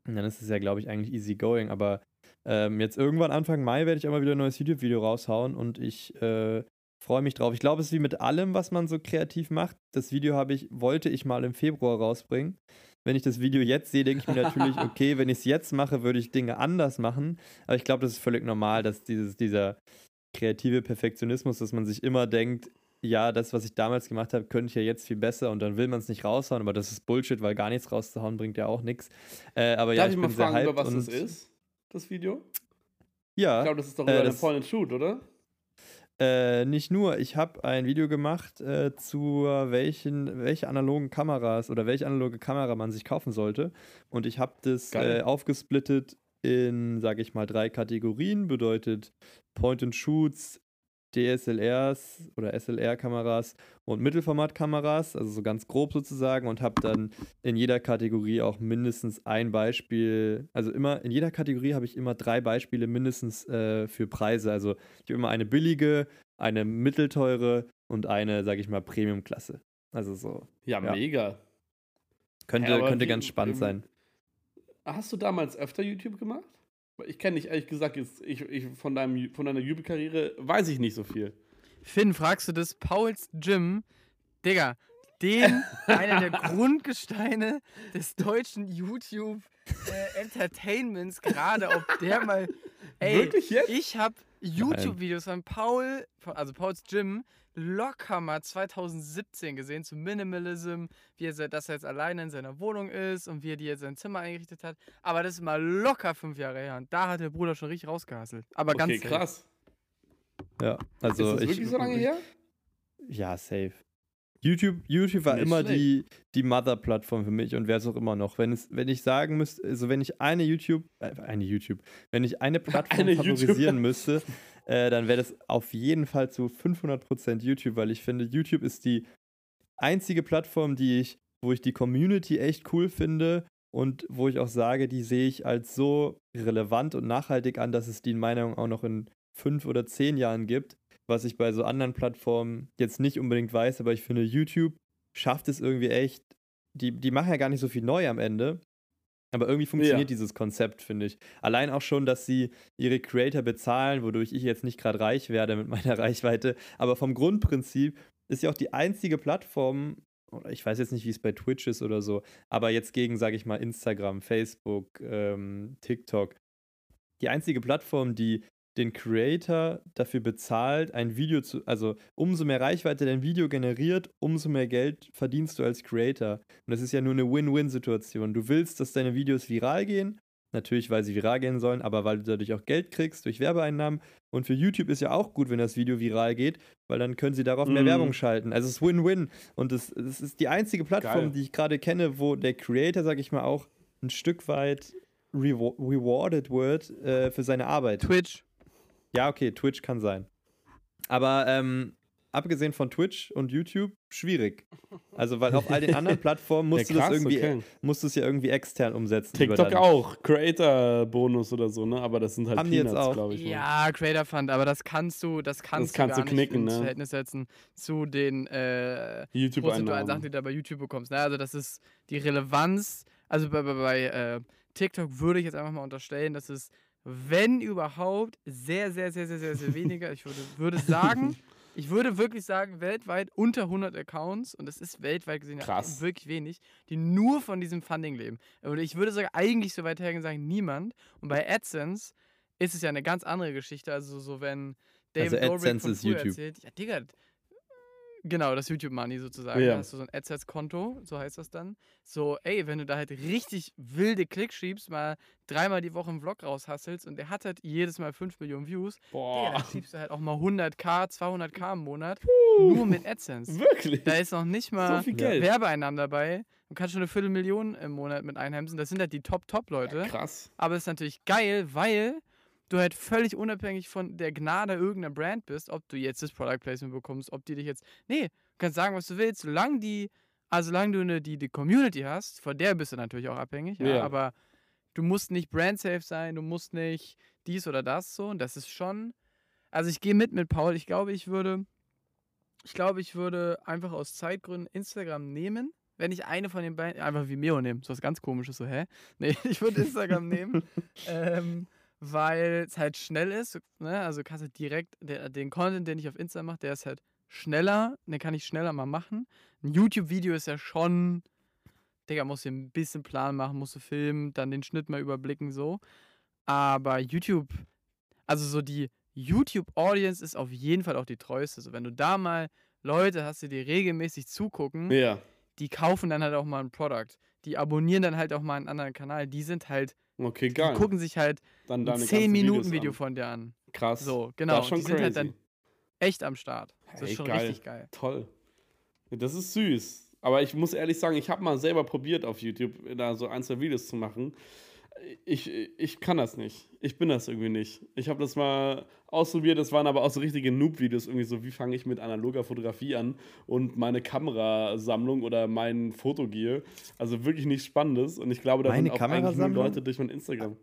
Und dann ist es ja, glaube ich, eigentlich easy going. Aber ähm, jetzt irgendwann Anfang Mai werde ich immer wieder ein neues YouTube-Video raushauen und ich äh, freue mich drauf. Ich glaube, es ist wie mit allem, was man so kreativ macht. Das Video habe ich, wollte ich mal im Februar rausbringen. Wenn ich das Video jetzt sehe, denke ich mir natürlich, okay, wenn ich es jetzt mache, würde ich Dinge anders machen. Aber ich glaube, das ist völlig normal, dass dieses, dieser kreative Perfektionismus, dass man sich immer denkt, ja, das, was ich damals gemacht habe, könnte ich ja jetzt viel besser und dann will man es nicht raushauen, aber das ist Bullshit, weil gar nichts rauszuhauen bringt ja auch nichts. Äh, aber ja, Darf ich ich mal fragen, über was das ist? Das Video? Ja, Ich glaube, das ist doch äh, über eine das- Point and Shoot, oder? Äh, nicht nur, ich habe ein Video gemacht äh, zu welchen, welche analogen Kameras oder welche analoge Kamera man sich kaufen sollte. Und ich habe das äh, aufgesplittet in, sage ich mal, drei Kategorien. Bedeutet Point-and-Shoots, DSLRs oder SLR-Kameras und Mittelformatkameras, also so ganz grob sozusagen, und habe dann in jeder Kategorie auch mindestens ein Beispiel, also immer in jeder Kategorie habe ich immer drei Beispiele mindestens äh, für Preise. Also ich habe immer eine billige, eine mittelteure und eine, sage ich mal, Premium-Klasse. Also so. Ja, Ja. mega. Könnte, Ja, könnte ganz spannend sein. Hast du damals öfter YouTube gemacht? Ich kenne dich ehrlich gesagt jetzt, ich, ich von, deinem, von deiner YouTube-Karriere weiß ich nicht so viel. Finn, fragst du das? Pauls Gym, Digga, den, einer der Grundgesteine des deutschen YouTube äh, Entertainments, gerade ob der mal. Ey, Wirklich jetzt? ich habe YouTube-Videos von Paul, also Pauls Gym, locker mal 2017 gesehen zu Minimalism, wie er, er jetzt alleine in seiner Wohnung ist und wie er dir jetzt sein Zimmer eingerichtet hat. Aber das ist mal locker fünf Jahre her und da hat der Bruder schon richtig rausgehasselt. Aber ganz Okay, safe. krass. Ja, also ist das ich, wirklich so lange her? Ja, safe. YouTube, YouTube war Nicht immer schlecht. die, die Mother-Plattform für mich und wäre es auch immer noch. Wenn, es, wenn ich sagen müsste, also wenn ich eine YouTube, äh, eine YouTube, wenn ich eine Plattform Eine favorisieren müsste, äh, dann wäre das auf jeden Fall zu 500% YouTube, weil ich finde, YouTube ist die einzige Plattform, die ich, wo ich die Community echt cool finde und wo ich auch sage, die sehe ich als so relevant und nachhaltig an, dass es die in meiner Meinung auch noch in fünf oder zehn Jahren gibt, was ich bei so anderen Plattformen jetzt nicht unbedingt weiß, aber ich finde, YouTube schafft es irgendwie echt. Die, die machen ja gar nicht so viel neu am Ende. Aber irgendwie funktioniert Ja. dieses Konzept, finde ich. Allein auch schon, dass sie ihre Creator bezahlen, wodurch ich jetzt nicht gerade reich werde mit meiner Reichweite. Aber vom Grundprinzip ist ja auch die einzige Plattform, oder ich weiß jetzt nicht, wie es bei Twitch ist oder so, aber jetzt gegen, sage ich mal, Instagram, Facebook, ähm, TikTok, die einzige Plattform, die den Creator dafür bezahlt, ein Video zu, also umso mehr Reichweite dein Video generiert, umso mehr Geld verdienst du als Creator. Und das ist ja nur eine Win-Win-Situation. Du willst, dass deine Videos viral gehen, natürlich, weil sie viral gehen sollen, aber weil du dadurch auch Geld kriegst durch Werbeeinnahmen. Und für YouTube ist ja auch gut, wenn das Video viral geht, weil dann können sie darauf mehr Mhm. Werbung schalten. Also es ist Win-Win. Und es, es ist die einzige Plattform, Geil. die ich gerade kenne, wo der Creator, sag ich mal, auch ein Stück weit rewa- rewarded wird äh, für seine Arbeit. Twitch. Ja, okay, Twitch kann sein. Aber ähm, abgesehen von Twitch und YouTube, schwierig. Also, weil auf all den anderen Plattformen musst Ja, du das krass, irgendwie, okay. musst du es ja irgendwie extern umsetzen. TikTok auch. Creator-Bonus oder so, ne? Aber das sind halt Haben die jetzt Peanuts, auch? glaube ich. ne? Ja, Creator Fund, aber das kannst du, das kannst, kannst du du gar knicken, nicht ins ne? Verhältnis setzen zu den äh, prozentualen Sachen, die du da bei YouTube bekommst. Ne? Also das ist die Relevanz, also bei, bei, bei äh, TikTok würde ich jetzt einfach mal unterstellen, dass es, wenn überhaupt, sehr, sehr, sehr, sehr, sehr, sehr weniger, ich würde, würde sagen, ich würde wirklich sagen, weltweit unter 100 Accounts, und das ist weltweit gesehen ja Krass. wirklich wenig, die nur von diesem Funding leben. Oder ich würde sogar eigentlich so weit hergehen und sagen, niemand. Und bei AdSense ist es ja eine ganz andere Geschichte. Also so wenn David Also AdSense von ist YouTube. erzählt, ja Digga, genau, das YouTube Money sozusagen. Ja. Da hast du so ein AdSense-Konto, so heißt das dann. So, ey, wenn du da halt richtig wilde Klicks schiebst, mal dreimal die Woche einen Vlog raushasselst und der hat halt jedes Mal 5 Millionen Views, Digga, Boah. dann schiebst du halt auch mal 100k, 200k im Monat nur mit AdSense. Wirklich? Da ist noch nicht mal so Ja. Werbeeinnahmen dabei. Du kannst schon eine Viertelmillion im Monat mit einheimsen. Das sind halt die Top-Top-Leute. Krass. Aber es ist natürlich geil, weil du halt völlig unabhängig von der Gnade irgendeiner Brand bist, ob du jetzt das Product Placement bekommst, ob die dich jetzt. Nee, du kannst sagen, was du willst, solange die, also solange du eine, die, die Community hast, von der bist du natürlich auch abhängig, ja, Ja. aber du musst nicht brand-safe sein, du musst nicht dies oder das so. Und das ist schon. Also ich gehe mit mit Paul. Ich glaube, ich würde. Ich glaube, ich würde einfach aus Zeitgründen Instagram nehmen. Wenn ich eine von den beiden, einfach Vimeo nehmen, so was ganz komisches, so, hä? Nee, ich würde Instagram nehmen, ähm, weil es halt schnell ist, ne? also kannst du direkt, der, den Content, den ich auf Insta mache, der ist halt schneller, den kann ich schneller mal machen. Ein YouTube-Video ist ja schon, Digga, musst du ein bisschen Plan machen, musst du filmen, dann den Schnitt mal überblicken, so. Aber YouTube, also so die YouTube-Audience ist auf jeden Fall auch die treueste. So, wenn du da mal Leute hast, die dir regelmäßig zugucken, Ja. die kaufen dann halt auch mal ein Produkt. Die abonnieren dann halt auch mal einen anderen Kanal. Die sind halt, Okay, die geil. gucken sich halt Dann ein deine 10 ganzen Minuten Videos Video an. von dir an. Krass. So, Das genau. ist schon Die sind halt crazy. dann echt am Start. Das Hey, ist schon geil. richtig geil. Toll. Das ist süß. Aber ich muss ehrlich sagen, ich habe mal selber probiert auf YouTube da so ein, zwei Videos zu machen. Ich, ich kann das nicht. Ich bin das irgendwie nicht. Ich habe das mal ausprobiert, das waren aber auch so richtige Noob-Videos, irgendwie so, wie fange ich mit analoger Fotografie an und meine Kamerasammlung oder mein Fotogear. Also wirklich nichts Spannendes. Und ich glaube, da Meine sind auch eigentlich nur Kamerasammlung? Leute durch mein Instagram.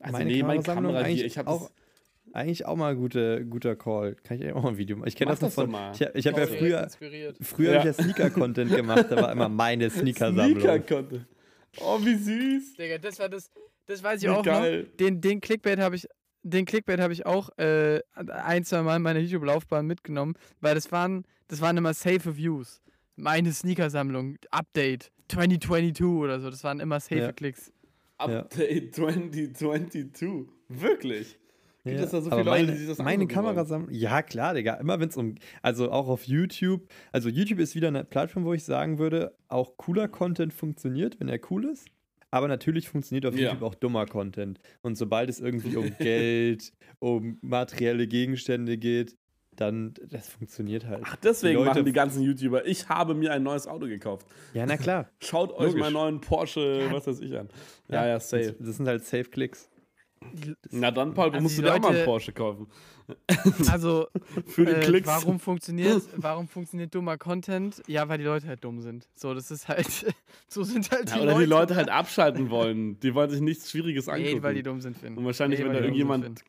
Also Meine nee, mein Kamerasammlung Kameragear. eigentlich Ich habe auch- Eigentlich auch mal gute, guter Call. Kann ich eigentlich auch mal ein Video machen. Ich kenne Mach das noch von. mal. Ich, ich habe ja früher, Inspiriert. früher Ja. hab ich ja Sneaker-Content gemacht. Da war immer meine Sneaker-Sammlung. Sneaker-Content. Oh, wie süß. Digga, das war das. Das weiß ich Wie auch geil. noch. Den, den Clickbait habe ich, den Clickbait habe ich auch äh, ein, zwei Mal in meiner YouTube-Laufbahn mitgenommen, weil das waren, das waren immer safe Views. Meine Sneakersammlung, Update 2022 oder so, das waren immer safe Ja. Klicks. Update 2022. Wirklich? Gibt es da so viele Leute, meine, die sich das Meine wollen? Kamerasammlung, ja klar, Digga. Immer wenn es um, also auch auf YouTube, also YouTube ist wieder eine Plattform, wo ich sagen würde, auch cooler Content funktioniert, wenn er cool ist. Aber natürlich funktioniert auf Ja. YouTube auch dummer Content. Und sobald es irgendwie um Geld, um materielle Gegenstände geht, dann, das funktioniert halt. Ach, deswegen Die Leute- machen die ganzen YouTuber. Ich habe mir ein neues Auto gekauft. Ja, na klar. Schaut euch Logisch. meinen neuen Porsche, was weiß ich an. Ja, ja, safe. Das, sind halt Safe Clicks. Na dann, Paul, Also musst du dir auch mal einen Leute- Porsche kaufen. Also, Für die äh, Klicks. warum funktioniert, warum funktioniert dummer Content? Ja, weil die Leute halt dumm sind. So, das ist halt, so sind halt die Ja, oder Leute. die Leute halt abschalten wollen. Die wollen sich nichts Schwieriges angucken. Nee, weil die dumm sind, Finn. Und wahrscheinlich, Nee, wenn da irgendjemand-.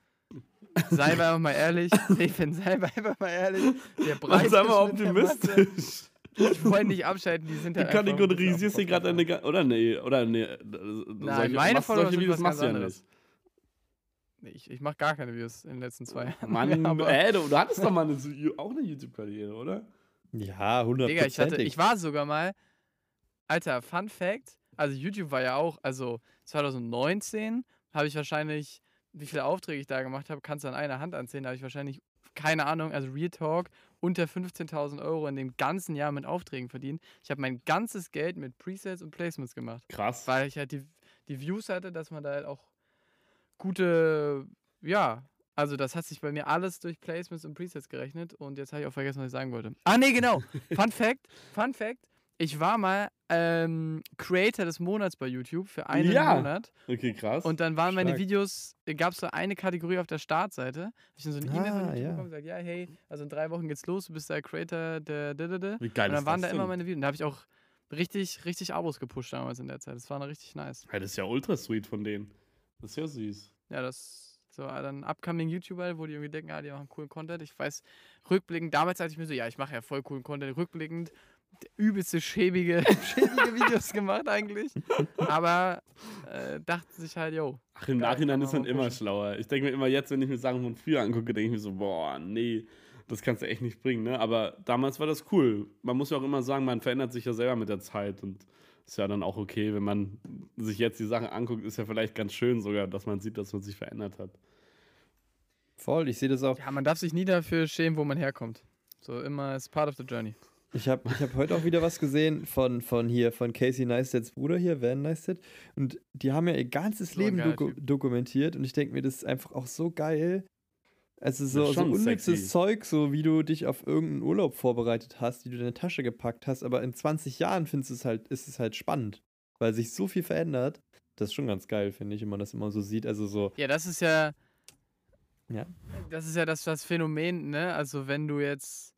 Sei einfach mal ehrlich. Finn, sei einfach mal ehrlich. Der Preis Sei mal optimistisch. Die wollen nicht abschalten, die sind Du halt ein bisschen kategorisierst hier gerade eine. Oder nee, oder nee. äh, Nein, solche, meine machst, solche Videos was machst du ja nicht. Nee, ich, ich mache gar keine Views in den letzten zwei Jahren. Mann, aber, ey, du, du hattest doch mal eine, auch eine YouTube-Karriere, oder? Ja, 100 Digga, ich, hatte, ich war sogar mal. Alter, Fun Fact: Also, YouTube war ja auch, also 2019 habe ich wahrscheinlich, wie viele Aufträge ich da gemacht habe, kannst du an einer Hand anzählen. Da habe ich wahrscheinlich, keine Ahnung, also Real Talk, unter 15.000 Euro in dem ganzen Jahr mit Aufträgen verdient. Ich habe mein ganzes Geld mit Presets und Placements gemacht. Krass. weil ich halt die, die Views hatte, dass man da halt auch gute, ja, also das hat sich bei mir alles durch Placements und Presets gerechnet und jetzt habe ich auch vergessen, was ich sagen wollte. Ah, nee, genau. Fun Fact, Fun Fact, ich war mal ähm, Creator des Monats bei YouTube für einen Ja. Monat Okay, krass. und dann waren meine Stark. Videos, gab es so eine Kategorie auf der Startseite. Hab ich dann so eine E-Mail von Ah, YouTube ja. bekommen und gesagt, ja, hey, also in drei Wochen geht's los, du bist der Creator der, der, der, der. Wie geil Und dann waren da immer meine Videos. Und da habe ich auch richtig, richtig Abos gepusht damals in der Zeit. Das war noch richtig nice. Hey, das ist ja ultra sweet von denen. Das ist ja süß. Ja, das so äh, dann upcoming YouTuber, wo die irgendwie denken, ah, die machen coolen Content. Ich weiß, rückblickend, damals dachte ich mir so, ja, ich mache ja voll coolen Content. Rückblickend übelste schäbige, schäbige Videos gemacht eigentlich. Aber äh, dachten sich halt, yo. Ach, im Geil, Nachhinein ist man immer pushen. schlauer. Ich denke mir immer jetzt, wenn ich mir Sachen von früher angucke, denke ich mir so, boah, nee, das kannst du echt nicht bringen, ne? Aber damals war das cool. Man muss ja auch immer sagen, man verändert sich ja selber mit der Zeit und ist ja dann auch okay, wenn man sich jetzt die Sachen anguckt, ist ja vielleicht ganz schön sogar, dass man sieht, dass man sich verändert hat. Voll, ich sehe das auch. Ja, man darf sich nie dafür schämen, wo man herkommt. So immer, it's part of the journey. Ich habe ich hab heute auch wieder was gesehen von, von hier, von Casey Neistedts Bruder hier, Van Neistat. Und die haben ja ihr ganzes So Leben doku Typ. dokumentiert. Und ich denke mir, das ist einfach auch so geil. Also so, ist so unnützes. Zeug, so wie du dich auf irgendeinen Urlaub vorbereitet hast, die du in deine Tasche gepackt hast. Aber in 20 Jahren findest du es halt, ist es halt spannend, weil sich so viel verändert. Das ist schon ganz geil, finde ich, wenn man das immer so sieht. Also so, Ja, das ist ja. Ja. Das ist ja das, das Phänomen, ne? Also, wenn du jetzt.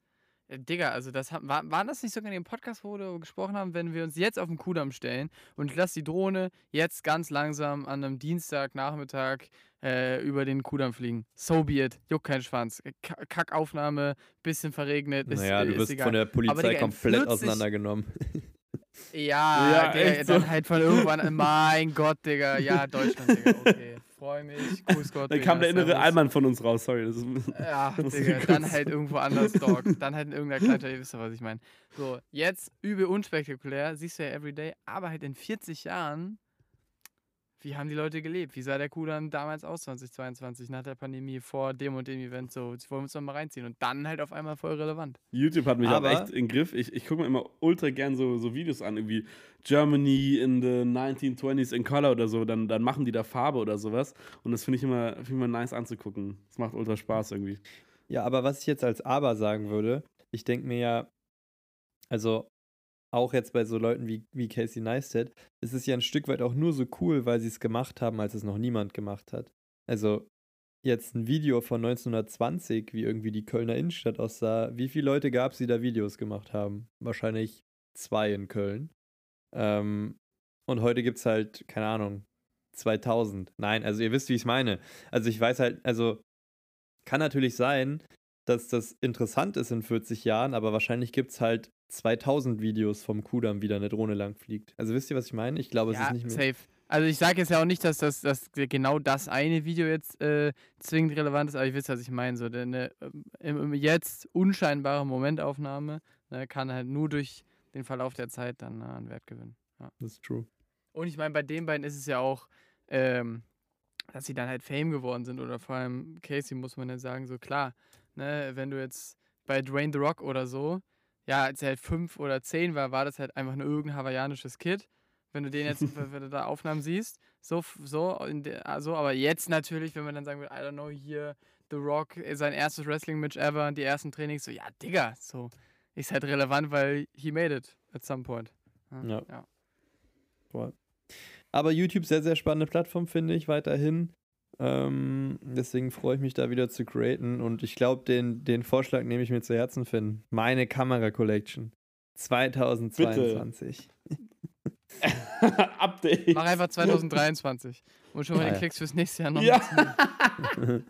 Äh, Digga, also das haben, war, waren das nicht sogar in dem Podcast, wo wir gesprochen haben, wenn wir uns jetzt auf den Kudamm stellen und ich lasse die Drohne jetzt ganz langsam an einem Dienstagnachmittag äh, über den Kudamm fliegen. So be it. Juckt kein Schwanz. Äh, Ka- Kackaufnahme, bisschen verregnet. Ist, naja, du ist wirst von der Polizei Digga, in komplett 40 auseinandergenommen. Ja, Ja, der, echt dann so. halt von irgendwann, mein Gott, Digga, ja, Deutschland, Digga, okay, freu mich, Gruß Gott, Dann kam der innere. Allmann von uns raus, sorry. Das ist, Ja, Muss Digga, dann halt irgendwo anders, Dog, dann halt in irgendeiner Kleinstadt, ihr wisst ja, was ich meine. So, jetzt übel unspektakulär, siehst du ja everyday, aber halt in 40 Jahren, wie haben die Leute gelebt? Wie sah der Kuh dann damals aus, 2022, nach der Pandemie, vor dem und dem Event, so, das wollen wir uns doch mal reinziehen und dann halt auf einmal voll relevant. YouTube hat mich Aber- auch echt in den Griff. Ich, ich gucke mir immer ultra gern so, so Videos an, irgendwie Germany in the 1920s in Color oder so. Dann, dann machen die da Farbe oder sowas. Und das finde ich, immer- finde ich immer nice anzugucken. Das macht ultra Spaß irgendwie. Ja, aber was ich jetzt als Aber sagen würde, ich denke mir ja, also auch jetzt bei so Leuten wie, wie Casey Neistat, ist es ja ein Stück weit auch nur so cool, weil sie es gemacht haben, als es noch niemand gemacht hat. Also jetzt ein Video von 1920, wie irgendwie die Kölner Innenstadt aussah, wie viele Leute gab es, die da Videos gemacht haben? Wahrscheinlich zwei in Köln. Ähm, und heute gibt es halt, keine Ahnung, 2000. Nein, also ihr wisst, wie ich es meine. Also ich weiß halt, also kann natürlich sein, dass das interessant ist in 40 Jahren, aber wahrscheinlich gibt es halt 2000 Videos vom Kudamm, wie da eine Drohne lang fliegt. Also wisst ihr, was ich meine? Ich glaube, es ja, ist nicht mehr. safe. Also ich sage jetzt ja auch nicht, dass das, dass genau das eine Video jetzt äh, zwingend relevant ist, aber ich weiß, was ich meine. So eine im jetzt unscheinbare Momentaufnahme ne, kann halt nur durch den Verlauf der Zeit dann äh, an Wert gewinnen. Ja. Das ist true. Und ich meine, bei den beiden ist es ja auch, ähm, dass sie dann halt Fame geworden sind oder vor allem Casey muss man ja sagen, so klar, ne, wenn du jetzt bei Dwayne The Rock oder so, ja, als er halt fünf oder zehn war, war das halt einfach nur irgendein hawaiianisches Kid. Wenn du den jetzt, wenn du da Aufnahmen siehst, so, so, der, so, aber jetzt natürlich, wenn man dann sagen will, I don't know, hier The Rock, äh, sein erstes Wrestling-Match ever, die ersten Trainings, so, ja, Digga, so, ist halt relevant, weil he made it at some point. Ja. ja. Voll. Aber YouTube sehr, sehr spannende Plattform, finde ich, weiterhin. Ähm, deswegen freue ich mich da wieder zu createn und ich glaube, den, den Vorschlag nehme ich mir zu Herzen, Finn. Meine Kamera-Collection 2022. Update. Mach einfach 2023 und schon mal ja, den Klicks fürs nächste Jahr noch. Ja.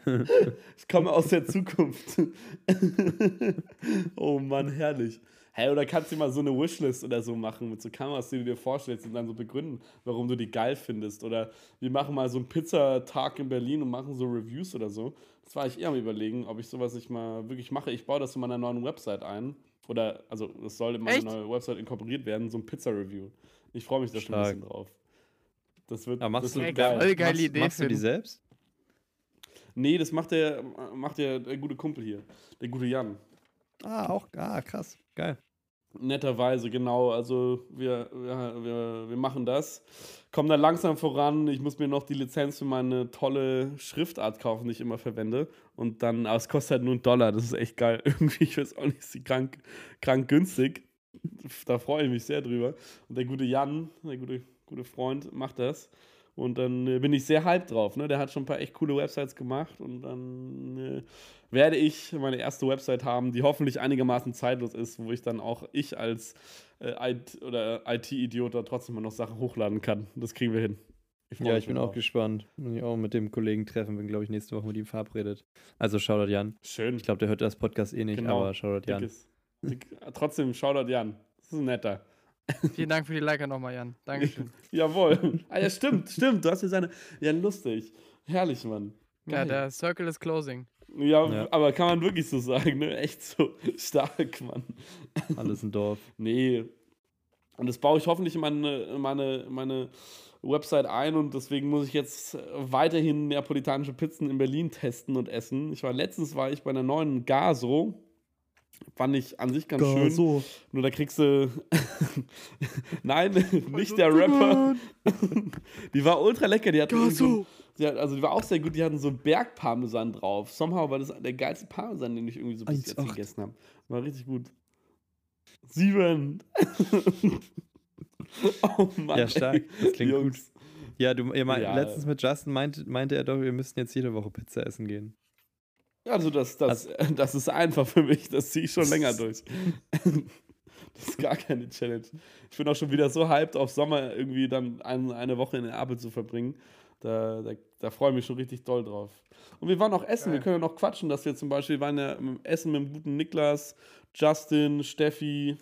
ich komme aus der Zukunft. oh Mann, herrlich. Hey, oder kannst du mal so eine Wishlist oder so machen mit so Kameras, die du dir vorstellst und dann so begründen, warum du die geil findest. Oder wir machen mal so einen Pizzatag in Berlin und machen so Reviews oder so. Das war ich eher am überlegen, ob ich sowas nicht mal wirklich mache. Ich baue das in meiner neuen Website ein. Oder, also, das soll in meine Echt? neue Website inkorporiert werden, so ein Pizza-Review. Ich freue mich da schon ein bisschen drauf. Das wird, Aber machst das du, wird geil. Voll geile Idee. Machst du die selbst? Nee, das macht der, macht der, der gute Kumpel hier. Der gute Jan. Ah, auch, ah, krass. Geil. Netterweise, genau. Also wir, wir, wir, machen das. Kommen da langsam voran. Ich muss mir noch die Lizenz für meine tolle Schriftart kaufen, die ich immer verwende. Und dann, aber es kostet halt nur einen Dollar. Das ist echt geil. Irgendwie, ich weiß auch nicht, ist sie krank, krank günstig. Da freue ich mich sehr drüber. Und der gute Jan, der gute, gute Freund, macht das. Und dann äh, bin ich sehr hyped drauf. Ne? Der hat schon ein paar echt coole Websites gemacht. Und dann äh, werde ich meine erste Website haben, die hoffentlich einigermaßen zeitlos ist, wo ich dann auch ich als äh, IT IT-Idiot da trotzdem mal noch Sachen hochladen kann. Das kriegen wir hin. Ich ja, ich bin auch gespannt. Muss ich auch mit dem Kollegen treffen, bin, glaube ich, nächste Woche mit ihm verabredet. Also Shoutout Jan. Schön. Ich glaube, der hört das Podcast eh nicht, genau. aber Shoutout Jan. Dick, trotzdem Shoutout Jan. Das ist ein netter. Vielen Dank für die Liker nochmal, Jan. Dankeschön. Jawohl. Ah ja, stimmt, stimmt. Du hast hier seine. Ja, lustig. Herrlich, Mann. Geil. Ja, der Circle is closing. Ja, ja, aber kann man wirklich so sagen, ne? Echt so stark, Mann. Alles ein Dorf. nee. Und das baue ich hoffentlich in meine, meine, meine Website ein und deswegen muss ich jetzt weiterhin neapolitanische Pizzen in Berlin testen und essen. Ich war letztens war ich bei einer neuen Gaso Fand ich an sich ganz Gar schön. So. Nur da kriegst du. Nein, nicht der Rapper. die war ultra lecker. Die hatten so, die hat, also die war auch sehr gut. Die hatten so Bergparmesan drauf. Somehow war das der geilste Parmesan, den ich irgendwie so bis jetzt gegessen habe. War richtig gut. Sieben. oh Mann. Ja, stark. Das klingt Jungs. gut. Ja, du, ihr meint, ja. letztens mit Justin meinte, meinte er doch, wir müssten jetzt jede Woche Pizza essen gehen. Also das, das, also, das ist einfach für mich, das ziehe ich schon länger durch. das ist gar keine Challenge. Ich bin auch schon wieder so hyped auf Sommer irgendwie dann ein, eine Woche in Erbe zu verbringen. Da, da, da freue ich mich schon richtig doll drauf. Und wir waren auch essen, Geil. wir können ja noch quatschen, dass wir zum Beispiel waren ja essen mit dem guten Niklas, Justin, Steffi,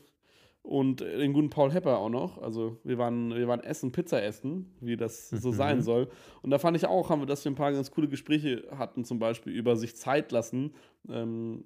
und den guten Paul Hepper auch noch. Also wir waren, wir waren essen, Pizza essen, wie das so mhm. sein soll. Und da fand ich auch, haben wir, dass wir ein paar ganz coole Gespräche hatten, zum Beispiel über sich Zeit lassen, ähm,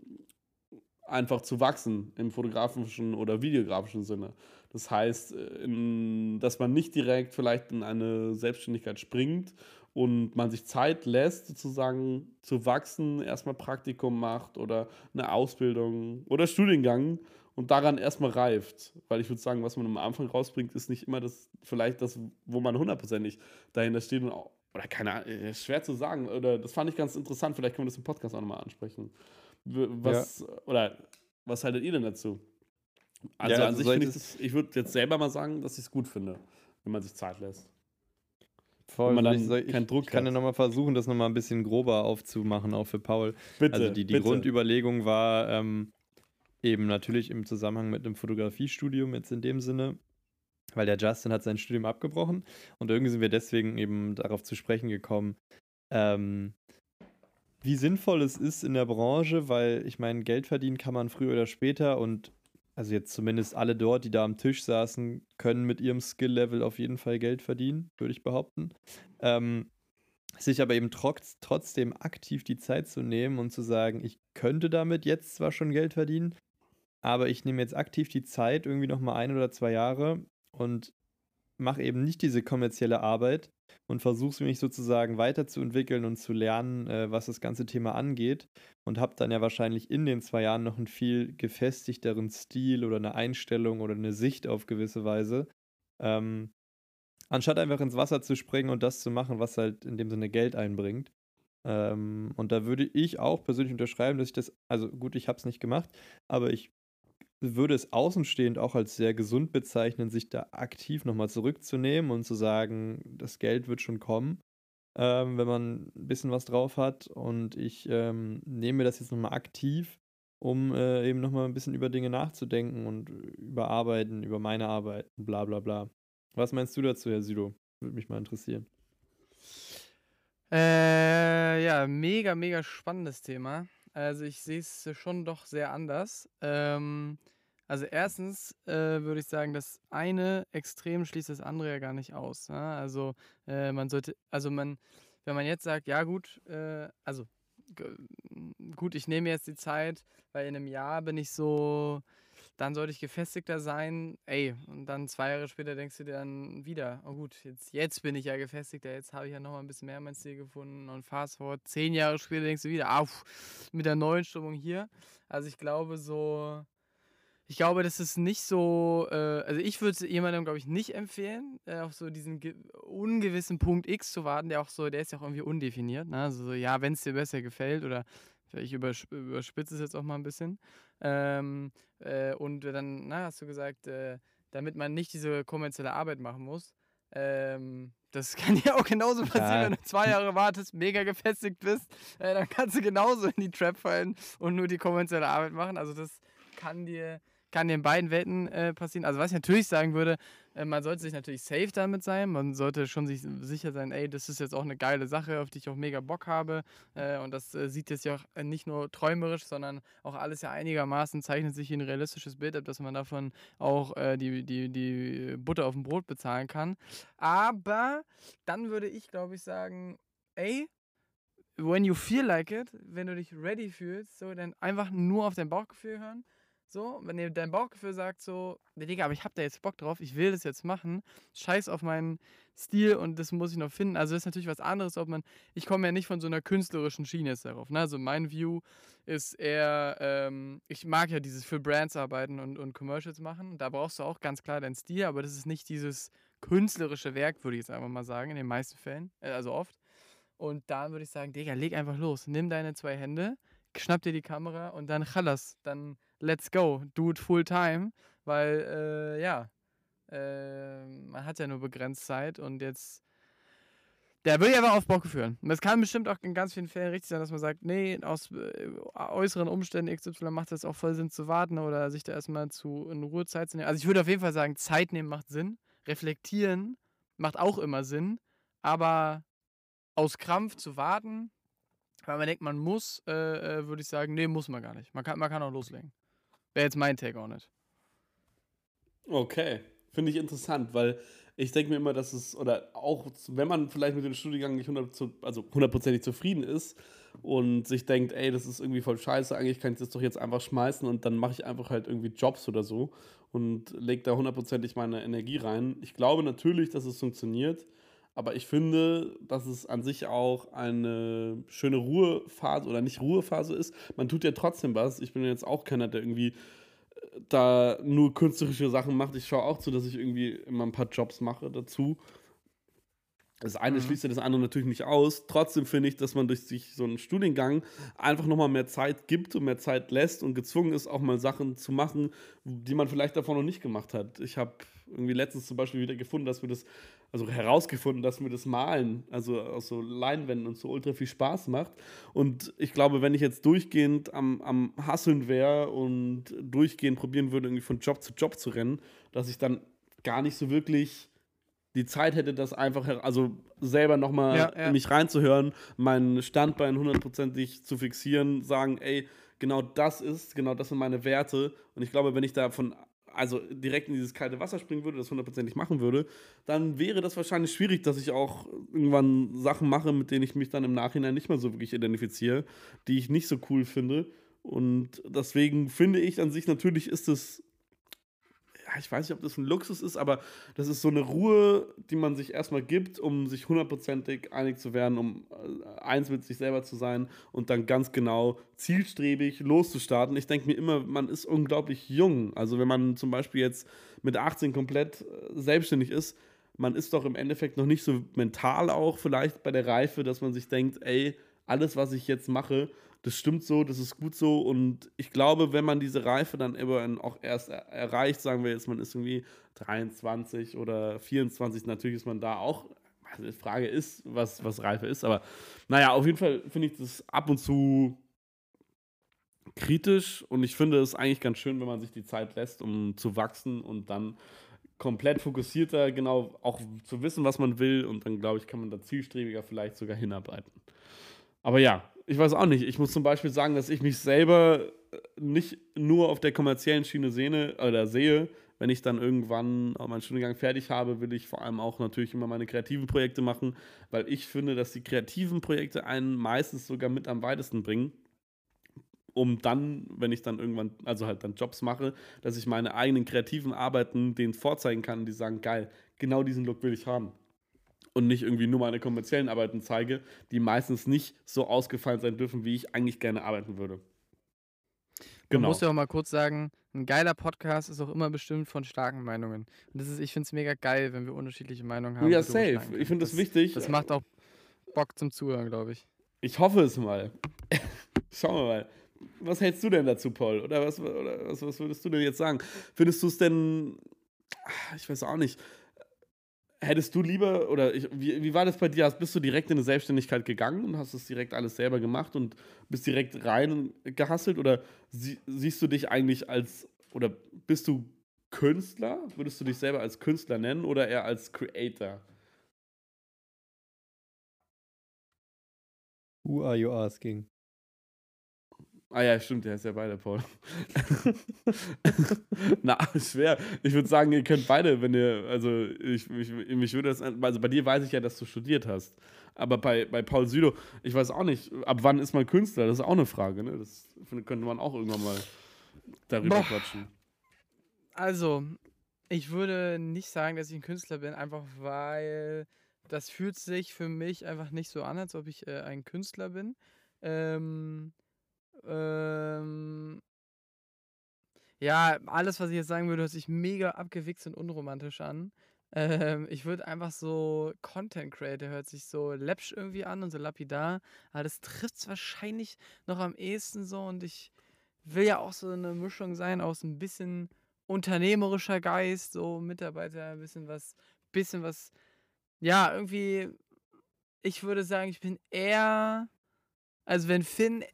einfach zu wachsen im fotografischen oder videografischen Sinne. Das heißt, äh, in, dass man nicht direkt vielleicht in eine Selbstständigkeit springt und man sich Zeit lässt, sozusagen zu wachsen, erstmal Praktikum macht oder eine Ausbildung oder Studiengang und daran erstmal reift. Weil ich würde sagen, was man am Anfang rausbringt, ist nicht immer das, vielleicht das, wo man hundertprozentig dahinter steht und auch, oder keine Ahnung, äh, schwer zu sagen. Oder das fand ich ganz interessant, vielleicht können wir das im Podcast auch nochmal ansprechen. Was, ja. oder was haltet ihr denn dazu? Also, ja, also an sich finde ich das, ich würde jetzt selber mal sagen, dass ich es gut finde, wenn man sich Zeit lässt. Voll, man dann ich, keinen Druck ich kann ja nochmal versuchen, das nochmal ein bisschen grober aufzumachen, auch für Paul. Bitte, also die, die. Grundüberlegung war, ähm, Eben natürlich im Zusammenhang mit einem Fotografiestudium jetzt in dem Sinne, weil der Justin hat sein Studium abgebrochen und irgendwie sind wir deswegen eben darauf zu sprechen gekommen, ähm, wie sinnvoll es ist in der Branche, weil ich meine, Geld verdienen kann man früher oder später und also jetzt zumindest alle dort, die da am Tisch saßen, können mit ihrem Skill-Level auf jeden Fall Geld verdienen, würde ich behaupten. Ähm, sich aber eben trotz, trotzdem aktiv die Zeit zu nehmen und zu sagen, ich könnte damit jetzt zwar schon Geld verdienen, aber ich nehme jetzt aktiv die Zeit, irgendwie nochmal ein oder zwei Jahre und mache eben nicht diese kommerzielle Arbeit und versuche mich sozusagen weiterzuentwickeln und zu lernen, äh, was das ganze Thema angeht. Und habe dann ja wahrscheinlich in den zwei Jahren noch einen viel gefestigteren Stil oder eine Einstellung oder eine Sicht auf gewisse Weise. Ähm, anstatt einfach ins Wasser zu springen und das zu machen, was halt in dem Sinne Geld einbringt. Ähm, und da würde ich auch persönlich unterschreiben, dass ich das, also gut, ich habe es nicht gemacht, aber ich würde es außenstehend auch als sehr gesund bezeichnen, sich da aktiv nochmal zurückzunehmen und zu sagen, das Geld wird schon kommen, ähm, wenn man ein bisschen was drauf hat. Und ich ähm, nehme das jetzt nochmal aktiv, um äh, eben nochmal ein bisschen über Dinge nachzudenken und über Arbeiten, über meine Arbeit, bla bla bla. Was meinst du dazu, Herr Sido? Würde mich mal interessieren. Äh, ja, mega, mega spannendes Thema. Also ich sehe es schon doch sehr anders. Ähm, also erstens äh, würde ich sagen, das eine Extrem schließt das andere ja gar nicht aus. Ne? Also äh, man sollte, also man, wenn man jetzt sagt, ja gut, äh, also gut, ich nehme jetzt die Zeit, weil in einem Jahr bin ich so, dann sollte ich gefestigter sein. Ey, und dann zwei Jahre später denkst du dir dann wieder, oh gut, jetzt, jetzt bin ich ja gefestigter, jetzt habe ich ja noch mal ein bisschen mehr mein Ziel gefunden. Und fast forward, zehn Jahre später denkst du wieder, auf, mit der neuen Stimmung hier. Also ich glaube so, ich glaube, das ist nicht so, äh, also ich würde es jemandem, glaube ich, nicht empfehlen, äh, auf so diesen ungewissen Punkt X zu warten, der auch so, der ist ja auch irgendwie undefiniert. Ne? Also so, ja, wenn es dir besser gefällt oder ich überspitze es jetzt auch mal ein bisschen. Ähm, äh, und dann, na, hast du gesagt, äh, damit man nicht diese kommerzielle Arbeit machen muss. Ähm, das kann ja auch genauso passieren, ja. wenn du zwei Jahre wartest, mega gefestigt bist. Äh, dann kannst du genauso in die Trap fallen und nur die kommerzielle Arbeit machen. Also das kann dir kann in beiden Welten äh, passieren. Also was ich natürlich sagen würde, äh, man sollte sich natürlich safe damit sein. Man sollte schon sich sicher sein, ey, das ist jetzt auch eine geile Sache, auf die ich auch mega Bock habe. Äh, und das äh, sieht jetzt ja auch nicht nur träumerisch, sondern auch alles ja einigermaßen zeichnet sich ein realistisches Bild ab, dass man davon auch äh, die, die, die Butter auf dem Brot bezahlen kann. Aber dann würde ich, glaube ich, sagen, ey, when you feel like it, wenn du dich ready fühlst, so dann einfach nur auf dein Bauchgefühl hören so, wenn dir dein Bauchgefühl sagt so, Digga, aber ich hab da jetzt Bock drauf, ich will das jetzt machen, scheiß auf meinen Stil und das muss ich noch finden. Also das ist natürlich was anderes, ob man, ich komme ja nicht von so einer künstlerischen Schiene jetzt darauf. Ne? Also mein View ist eher, ähm, ich mag ja dieses für Brands arbeiten und, und Commercials machen. Da brauchst du auch ganz klar deinen Stil, aber das ist nicht dieses künstlerische Werk, würde ich jetzt einfach mal sagen, in den meisten Fällen, äh, also oft. Und da würde ich sagen, Digga, leg einfach los, nimm deine zwei Hände, schnapp dir die Kamera und dann chalas, dann let's go, do it full time, weil äh, ja, äh, man hat ja nur begrenzt Zeit und jetzt, der will ja aber auf Bock führen. Und es kann bestimmt auch in ganz vielen Fällen richtig sein, dass man sagt, nee, aus äh, äußeren Umständen XY macht es auch voll Sinn zu warten oder sich da erstmal zu in Ruhe Zeit zu nehmen. Also ich würde auf jeden Fall sagen, Zeit nehmen macht Sinn, reflektieren macht auch immer Sinn, aber aus Krampf zu warten, weil man denkt, man muss, äh, äh würde ich sagen, nee, muss man gar nicht. Man kann, man kann auch loslegen. Wäre jetzt mein Take on it. Okay, finde ich interessant, weil ich denke mir immer, dass es, oder auch wenn man vielleicht mit dem Studiengang nicht 100, also hundertprozentig zufrieden ist und sich denkt, ey, das ist irgendwie voll scheiße, eigentlich kann ich das doch jetzt einfach schmeißen und dann mache ich einfach halt irgendwie Jobs oder so und lege da hundertprozentig meine Energie rein. Ich glaube natürlich, dass es funktioniert, aber ich finde, dass es an sich auch eine schöne Ruhephase oder nicht Ruhephase ist. Man tut ja trotzdem was. Ich bin jetzt auch keiner, der irgendwie äh, da nur künstlerische Sachen macht. Ich schaue auch zu, dass ich irgendwie immer ein paar Jobs mache dazu. Das eine mhm. schließt ja das andere natürlich nicht aus. Trotzdem finde ich, dass man durch sich so einen Studiengang einfach nochmal mehr Zeit gibt und mehr Zeit lässt und gezwungen ist, auch mal Sachen zu machen, die man vielleicht davor noch nicht gemacht hat. Ich habe irgendwie letztens zum Beispiel wieder gefunden, dass wir das also herausgefunden, dass mir das Malen, also aus so Leinwänden und so ultra viel Spaß macht. Und ich glaube, wenn ich jetzt durchgehend am, am Hasseln wäre und durchgehend probieren würde, irgendwie von Job zu Job zu rennen, dass ich dann gar nicht so wirklich die Zeit hätte, das einfach, also selber nochmal Ja, ja. mich reinzuhören, mein Standbein hundertprozentig zu fixieren, sagen, ey, genau das ist, genau das sind meine Werte. Und ich glaube, wenn ich davon also direkt in dieses kalte Wasser springen würde, das hundertprozentig machen würde, dann wäre das wahrscheinlich schwierig, dass ich auch irgendwann Sachen mache, mit denen ich mich dann im Nachhinein nicht mehr so wirklich identifiziere, die ich nicht so cool finde. Und deswegen finde ich an sich natürlich ist es, ich weiß nicht, ob das ein Luxus ist, aber das ist so eine Ruhe, die man sich erstmal gibt, um sich hundertprozentig einig zu werden, um äh, eins mit sich selber zu sein und dann ganz genau zielstrebig loszustarten. Ich denke mir immer, man ist unglaublich jung. Also wenn man zum Beispiel jetzt mit 18 komplett äh, selbstständig ist, man ist doch im Endeffekt noch nicht so mental auch vielleicht bei der Reife, dass man sich denkt, ey, alles, was ich jetzt mache, das stimmt so, das ist gut so. Und ich glaube, wenn man diese Reife dann eben auch erst er erreicht, sagen wir jetzt, man ist irgendwie 23 oder 24, natürlich ist man da auch. Also die Frage ist, was, was Reife ist, aber naja, auf jeden Fall finde ich das ab und zu kritisch und ich finde es eigentlich ganz schön, wenn man sich die Zeit lässt, um zu wachsen und dann komplett fokussierter, genau auch zu wissen, was man will und dann glaube ich, kann man da zielstrebiger vielleicht sogar hinarbeiten. Aber ja, ich weiß auch nicht. Ich muss zum Beispiel sagen, dass ich mich selber äh, nicht nur auf der kommerziellen Schiene sehe oder sehe. Wenn ich dann irgendwann meinen Studiengang fertig habe, will ich vor allem auch natürlich immer meine kreativen Projekte machen, weil ich finde, dass die kreativen Projekte einen meistens sogar mit am weitesten bringen. Um dann, wenn ich dann irgendwann, also halt dann Jobs mache, dass ich meine eigenen kreativen Arbeiten denen vorzeigen kann und die sagen, geil, genau diesen Look will ich haben und nicht irgendwie nur meine kommerziellen Arbeiten zeige, die meistens nicht so ausgefallen sein dürfen, wie ich eigentlich gerne arbeiten würde. Man Genau. muss ja auch mal kurz sagen, ein geiler Podcast ist auch immer bestimmt von starken Meinungen. Und das ist, ich finde es mega geil, wenn wir unterschiedliche Meinungen haben. Ja, safe. Ich finde das können. wichtig. Das macht auch Bock zum Zuhören, glaube ich. Ich hoffe es mal. Schauen wir mal. Was hältst du denn dazu, Paul? Oder was, oder was, was würdest du denn jetzt sagen? Findest du es denn, ah, ich weiß auch nicht, hättest du lieber, oder ich, wie, wie war das bei dir? Bist du direkt in eine Selbstständigkeit gegangen und hast es direkt alles selber gemacht und bist direkt rein gehasselt? Oder sie, siehst du dich eigentlich als, oder bist du Künstler? Würdest du dich selber als Künstler nennen oder eher als Creator? Who are you asking? Ah ja, stimmt, der ist ja beide, Paul. Na, schwer. Ich würde sagen, ihr könnt beide, wenn ihr, also ich, ich, mich würde das, also bei dir weiß ich ja, dass du studiert hast. Aber bei, bei Paul Südo, ich weiß auch nicht, ab wann ist man Künstler? Das ist auch eine Frage, ne? Das könnte man auch irgendwann mal darüber Boah. quatschen. Also, ich würde nicht sagen, dass ich ein Künstler bin, einfach weil das fühlt sich für mich einfach nicht so an, als ob ich äh, ein Künstler bin. Ähm, ähm, ja, alles, was ich jetzt sagen würde, hört sich mega abgewichst und unromantisch an. Ähm, ich würde einfach so Content Creator hört sich so läppsch irgendwie an und so lapidar, aber das trifft es wahrscheinlich noch am ehesten so und ich will ja auch so eine Mischung sein aus ein bisschen unternehmerischer Geist, so Mitarbeiter, ein bisschen was, bisschen was, ja, irgendwie, ich würde sagen, ich bin eher, also wenn Finn äh,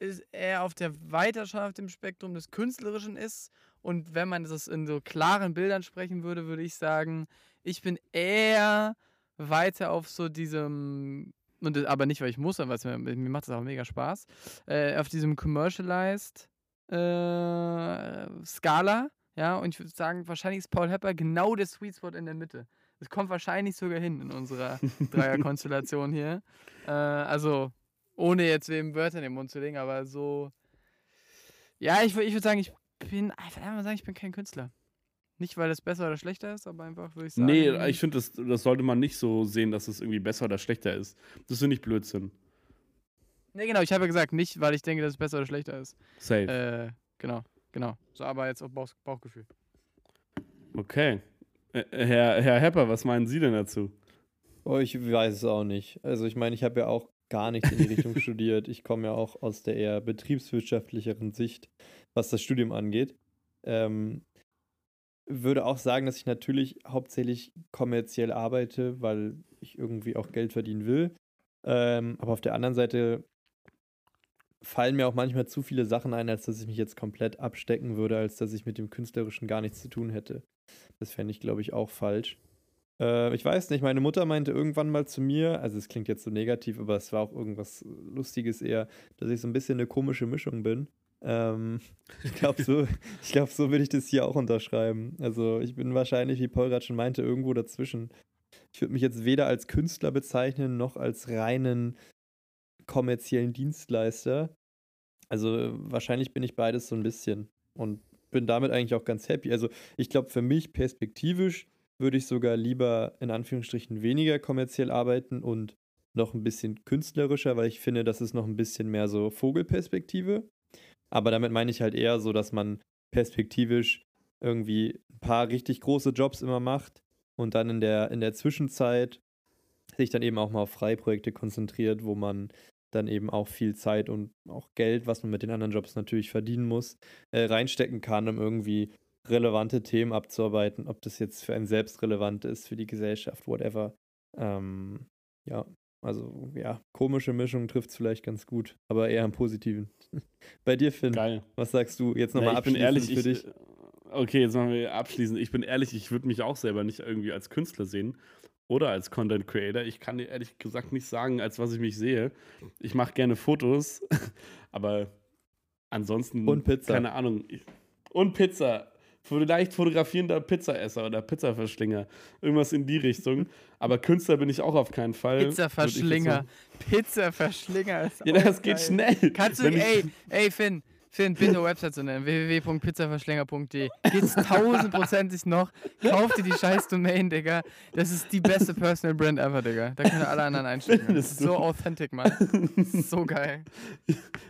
ist eher auf der Weiterschaft im Spektrum des Künstlerischen ist und wenn man das in so klaren Bildern sprechen würde, würde ich sagen, ich bin eher weiter auf so diesem, und aber nicht, weil ich muss, sondern weil es mir, mir macht das auch mega Spaß, äh, auf diesem commercialized äh, Skala, ja, und ich würde sagen, wahrscheinlich ist Paul Hepper genau der Sweet Spot in der Mitte. Es kommt wahrscheinlich sogar hin in unserer Dreierkonstellation hier. Äh, also, ohne jetzt wem Wörter in den Mund zu legen, aber so. Ja, ich, ich würde sagen, ich bin einfach mal sagen, ich bin kein Künstler. Nicht, weil das besser oder schlechter ist, aber einfach würde ich sagen. Nee, ich finde, das, das sollte man nicht so sehen, dass es irgendwie besser oder schlechter ist. Das finde ich Blödsinn. Nee, genau, ich habe ja gesagt, nicht, weil ich denke, dass es besser oder schlechter ist. Safe. Äh, genau, genau. So, aber jetzt auf Bauch, Bauchgefühl. Okay. Äh, Herr, Herr Hepper, was meinen Sie denn dazu? Oh, ich weiß es auch nicht. Also ich meine, ich habe ja auch gar nichts in die Richtung studiert. Ich komme ja auch aus der eher betriebswirtschaftlicheren Sicht, was das Studium angeht. Ähm, würde auch sagen, dass ich natürlich hauptsächlich kommerziell arbeite, weil ich irgendwie auch Geld verdienen will. Ähm, aber auf der anderen Seite fallen mir auch manchmal zu viele Sachen ein, als dass ich mich jetzt komplett abstecken würde, als dass ich mit dem Künstlerischen gar nichts zu tun hätte. Das fände ich, glaube ich, auch falsch. Äh, ich weiß nicht, meine Mutter meinte irgendwann mal zu mir, also es klingt jetzt so negativ, aber es war auch irgendwas Lustiges eher, dass ich so ein bisschen eine komische Mischung bin. Ähm, ich glaube, so, glaub, so würde ich das hier auch unterschreiben. Also ich bin wahrscheinlich, wie Paul gerade schon meinte, irgendwo dazwischen. Ich würde mich jetzt weder als Künstler bezeichnen, noch als reinen kommerziellen Dienstleister. Also wahrscheinlich bin ich beides so ein bisschen und bin damit eigentlich auch ganz happy. Also ich glaube, für mich perspektivisch würde ich sogar lieber in Anführungsstrichen weniger kommerziell arbeiten und noch ein bisschen künstlerischer, weil ich finde, das ist noch ein bisschen mehr so Vogelperspektive. Aber damit meine ich halt eher so, dass man perspektivisch irgendwie ein paar richtig große Jobs immer macht und dann in der, in der Zwischenzeit sich dann eben auch mal auf Freiprojekte konzentriert, wo man dann eben auch viel Zeit und auch Geld, was man mit den anderen Jobs natürlich verdienen muss, äh, reinstecken kann, um irgendwie relevante Themen abzuarbeiten, ob das jetzt für einen selbst relevant ist, für die Gesellschaft, whatever. Ähm, ja, also ja, komische Mischung trifft es vielleicht ganz gut, aber eher im Positiven. Bei dir, Finn, Geil. was sagst du jetzt nochmal Ja, ich bin abschließend ehrlich, für ich, dich? Okay, jetzt machen wir abschließend. Ich bin ehrlich, ich würde mich auch selber nicht irgendwie als Künstler sehen oder als Content Creator. Ich kann dir ehrlich gesagt nicht sagen, als was ich mich sehe. Ich mache gerne Fotos, aber ansonsten Und Pizza. keine Ahnung. Und Pizza. Vielleicht fotografierender Pizzaesser oder Pizzaverschlinger. Irgendwas in die Richtung. Aber Künstler bin ich auch auf keinen Fall. Pizzaverschlinger. Pizzaverschlinger ist Ja, das geht geil. schnell. Kannst du, ey, ey, Finn, Finn, bitte Website zu nennen, www.pizzaverschlinger.de. Geht's tausendprozentig noch. Kauf dir die scheiß Domain, Digga. Das ist die beste Personal Brand ever, Digga. Da können alle anderen einsteigen. Das ist so authentic, Mann. So geil.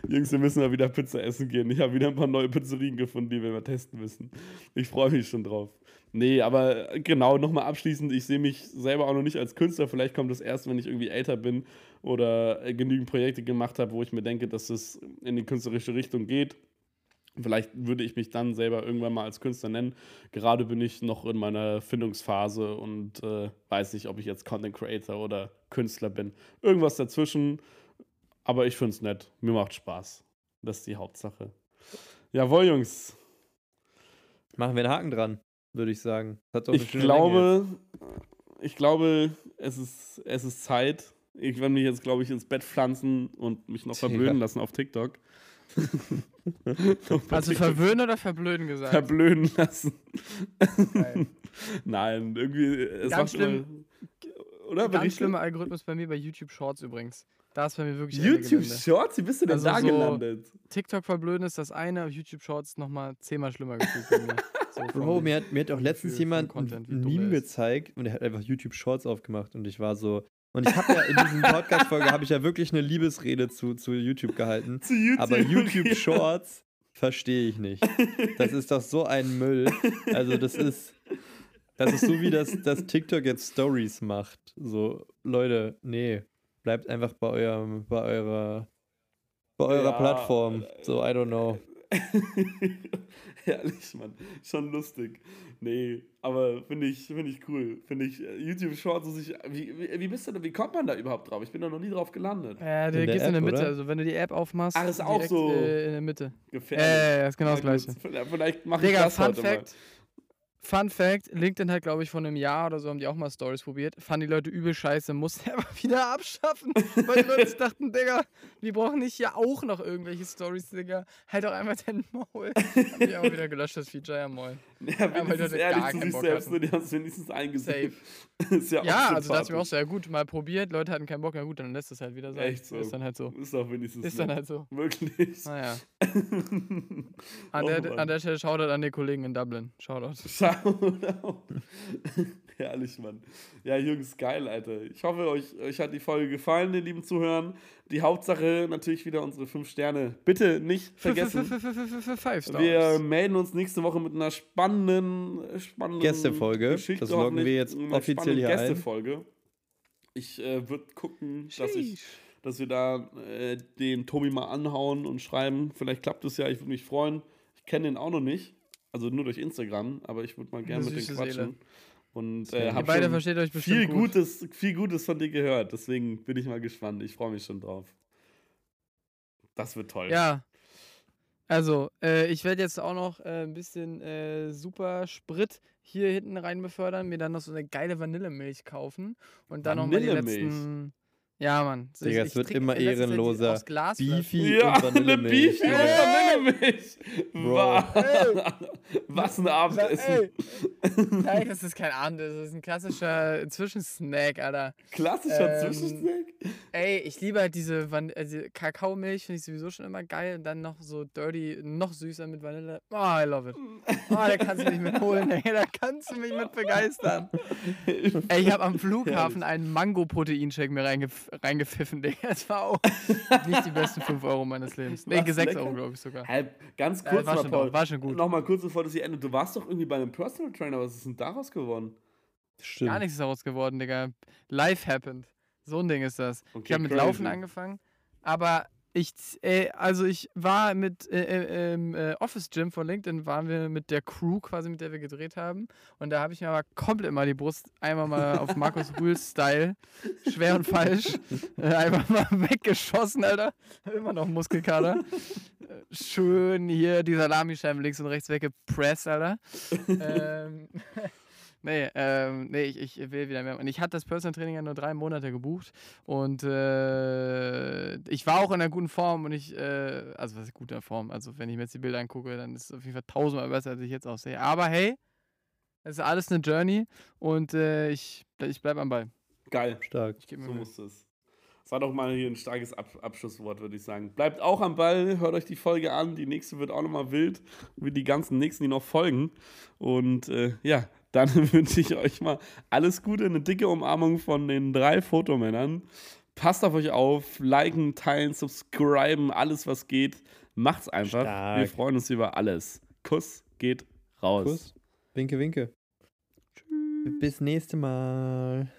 Jungs, wir müssen mal wieder Pizza essen gehen. Ich habe wieder ein paar neue Pizzerien gefunden, die wir mal testen müssen. Ich freue mich schon drauf. Nee, aber genau, nochmal abschließend, ich sehe mich selber auch noch nicht als Künstler. Vielleicht kommt das erst, wenn ich irgendwie älter bin oder äh, genügend Projekte gemacht habe, wo ich mir denke, dass es in die künstlerische Richtung geht. Vielleicht würde ich mich dann selber irgendwann mal als Künstler nennen. Gerade bin ich noch in meiner Findungsphase und äh, weiß nicht, ob ich jetzt Content Creator oder Künstler bin. Irgendwas dazwischen. Aber ich finde es nett. Mir macht Spaß. Das ist die Hauptsache. Jawohl, Jungs. Machen wir einen Haken dran, würde ich sagen. Ich glaube, ich glaube, es ist, es ist Zeit. Ich werde mich jetzt, glaube ich, ins Bett pflanzen und mich noch verblöden lassen auf TikTok. Also verwöhnen oder verblöden gesagt? verblöden lassen. Nein, irgendwie. Es Ganz macht immer, oder? Ganz Berichte? schlimmer Algorithmus bei mir bei YouTube Shorts übrigens. Da ist bei mir wirklich YouTube. Shorts? Wie bist du denn Also da so- gelandet? TikTok verblöden ist das eine, YouTube Shorts nochmal zehnmal schlimmer gefühlt bei mir. Bro, mir hat, mir hat auch letztens jemand ein, Content, Meme gezeigt und er hat einfach YouTube Shorts aufgemacht und ich war so. Und ich habe ja in diesem Podcast-Folge habe ich ja wirklich eine Liebesrede zu, zu YouTube gehalten. Zu YouTube. Aber YouTube Shorts verstehe ich nicht. Das ist doch so ein Müll. Also das ist, das ist so wie das, das TikTok jetzt Stories macht. So, Leute, nee, bleibt einfach bei eurem, bei eurer, bei eurer Ja, Plattform. So, I don't know. Herrlich, Mann. Schon lustig. Nee, aber finde ich, find ich cool. Finde ich, äh, YouTube Shorts, muss ich, wie, wie, wie bist du denn, wie kommt man da überhaupt drauf? Ich bin da noch nie drauf gelandet. Ja, du In der gehst in der App, Mitte. oder? Also wenn du die App aufmachst, Ach, ist auch so Äh, in der Mitte. Gefährlich. ja, ja, ist genau das gleiche. Vielleicht- Vielleicht mache ich Digga, das Fun heute Fact. Fun Fact, LinkedIn hat, glaube ich, vor einem Jahr oder so haben die auch mal Stories probiert. Fanden die Leute übel scheiße, mussten aber wieder abschaffen. Weil die Leute dachten, Digga, wir brauchen nicht hier auch noch irgendwelche Stories, Digga. Halt doch einfach dein Maul. Haben die aber wieder gelöscht, das Feature, ja moin. Ja, wenigstens Leute ehrlich zu sich selbst, hatten. die haben es wenigstens eingesehen. Safe. ist ja, Ja, auch also dachte ich mir auch so, ja gut, mal probiert, Leute hatten keinen Bock, ja gut, dann lässt es halt wieder sein. Echt so. Ist dann halt so. Ist doch wenigstens Ist dann nett. halt so. Wirklich. Naja. An, Oh, der, an der Stelle Shoutout an die Kollegen in Dublin. Shoutout. Shoutout. Herrlich, Mann. Ja, Jungs, geil, Alter. Ich hoffe, euch, euch hat die Folge gefallen, ihr lieben Zuhören. Die Hauptsache natürlich wieder unsere fünf Sterne. Bitte nicht vergessen. Five Stars. Wir melden uns nächste Woche mit einer spannenden, spannenden Gästefolge. Geschichte. Das loggen wir jetzt offiziell hier ein. Gästefolge. Ich äh, würde gucken, dass ich dass wir da äh, den Tobi mal anhauen und schreiben. Vielleicht klappt es ja, ich würde mich freuen. Ich kenne den auch noch nicht, also nur durch Instagram, aber ich würde mal gerne mit dem quatschen. Seele. Und äh, habe beide schon versteht euch bestimmt viel gut. Gutes, viel Gutes von dir gehört. Deswegen bin ich mal gespannt. Ich freue mich schon drauf. Das wird toll. Ja. Also, äh, ich werde jetzt auch noch äh, ein bisschen äh, super Sprit hier hinten rein befördern, mir dann noch so eine geile Vanillemilch kaufen und dann nochmal die letzten. Ja, Mann. Digga, es wird trink immer ehrenloser. Glasflaschen. Beefy Ja, und eine Vanillemilch. Beefy und Junge. Vanillemilch. Bro. Wa- Was ein Abendessen. ey. Nein, das ist kein Abend, das ist ein klassischer Zwischensnack, Alter. Klassischer Ähm, Zwischensnack. Ey, ich liebe halt diese, Van diese Kakaomilch, finde ich sowieso schon immer geil. Und dann noch so dirty, noch süßer mit Vanille. Oh, I love it. Oh, da kannst du mich mit holen, ey. Da kannst du mich mit begeistern. Ey, ich habe am Flughafen einen Mango-Proteinshake mir reingef reingepfiffen, Digga. Das war auch nicht die besten 5 Euro meines Lebens. Nee, Was, 6 lecker? Euro, glaube ich sogar. Halb, ganz Äh, kurz war, mal, schon Paul. war schon gut. Nochmal kurz bevor das hier endet. Du warst doch irgendwie bei einem Personal Trainer. Was ist denn daraus geworden? Stimmt. Gar nichts ist daraus geworden, Digga. Life happened. So ein Ding ist das. ich Okay, habe mit crazy. Laufen angefangen, aber ich, äh, also ich war mit äh, äh, im äh, Office Gym von LinkedIn, waren wir mit der Crew quasi, mit der wir gedreht haben. Und da habe ich mir aber komplett mal die Brust einmal mal auf Markus Rühl-Style, schwer und falsch, äh, einfach mal weggeschossen, Alter. Immer noch Muskelkater. Schön hier die Salamischeiben links und rechts weggepresst, Alter. ähm, Nee, ähm, nee, ich, ich will wieder mehr. Und ich hatte das Personal Training ja nur drei Monate gebucht. Und äh, ich war auch in einer guten Form und ich, äh, also was ist guter Form? Also wenn ich mir jetzt die Bilder angucke, dann ist es auf jeden Fall tausendmal besser, als ich jetzt aussehe. Aber hey, es ist alles eine Journey und äh, ich, ich bleibe am Ball. Geil. Stark. Ich gebe mir So Mühe. muss es. Das war doch mal hier ein starkes Ab Abschlusswort, würde ich sagen. Bleibt auch am Ball, hört euch die Folge an. Die nächste wird auch nochmal wild, wie die ganzen nächsten, die noch folgen. Und äh, ja, dann wünsche ich euch mal alles Gute, eine dicke Umarmung von den drei Fotomännern. Passt auf euch auf, liken, teilen, subscriben, alles was geht. Macht's einfach. Stark. Wir freuen uns über alles. Kuss geht raus. Kuss. Winke, winke. Bis nächste Mal.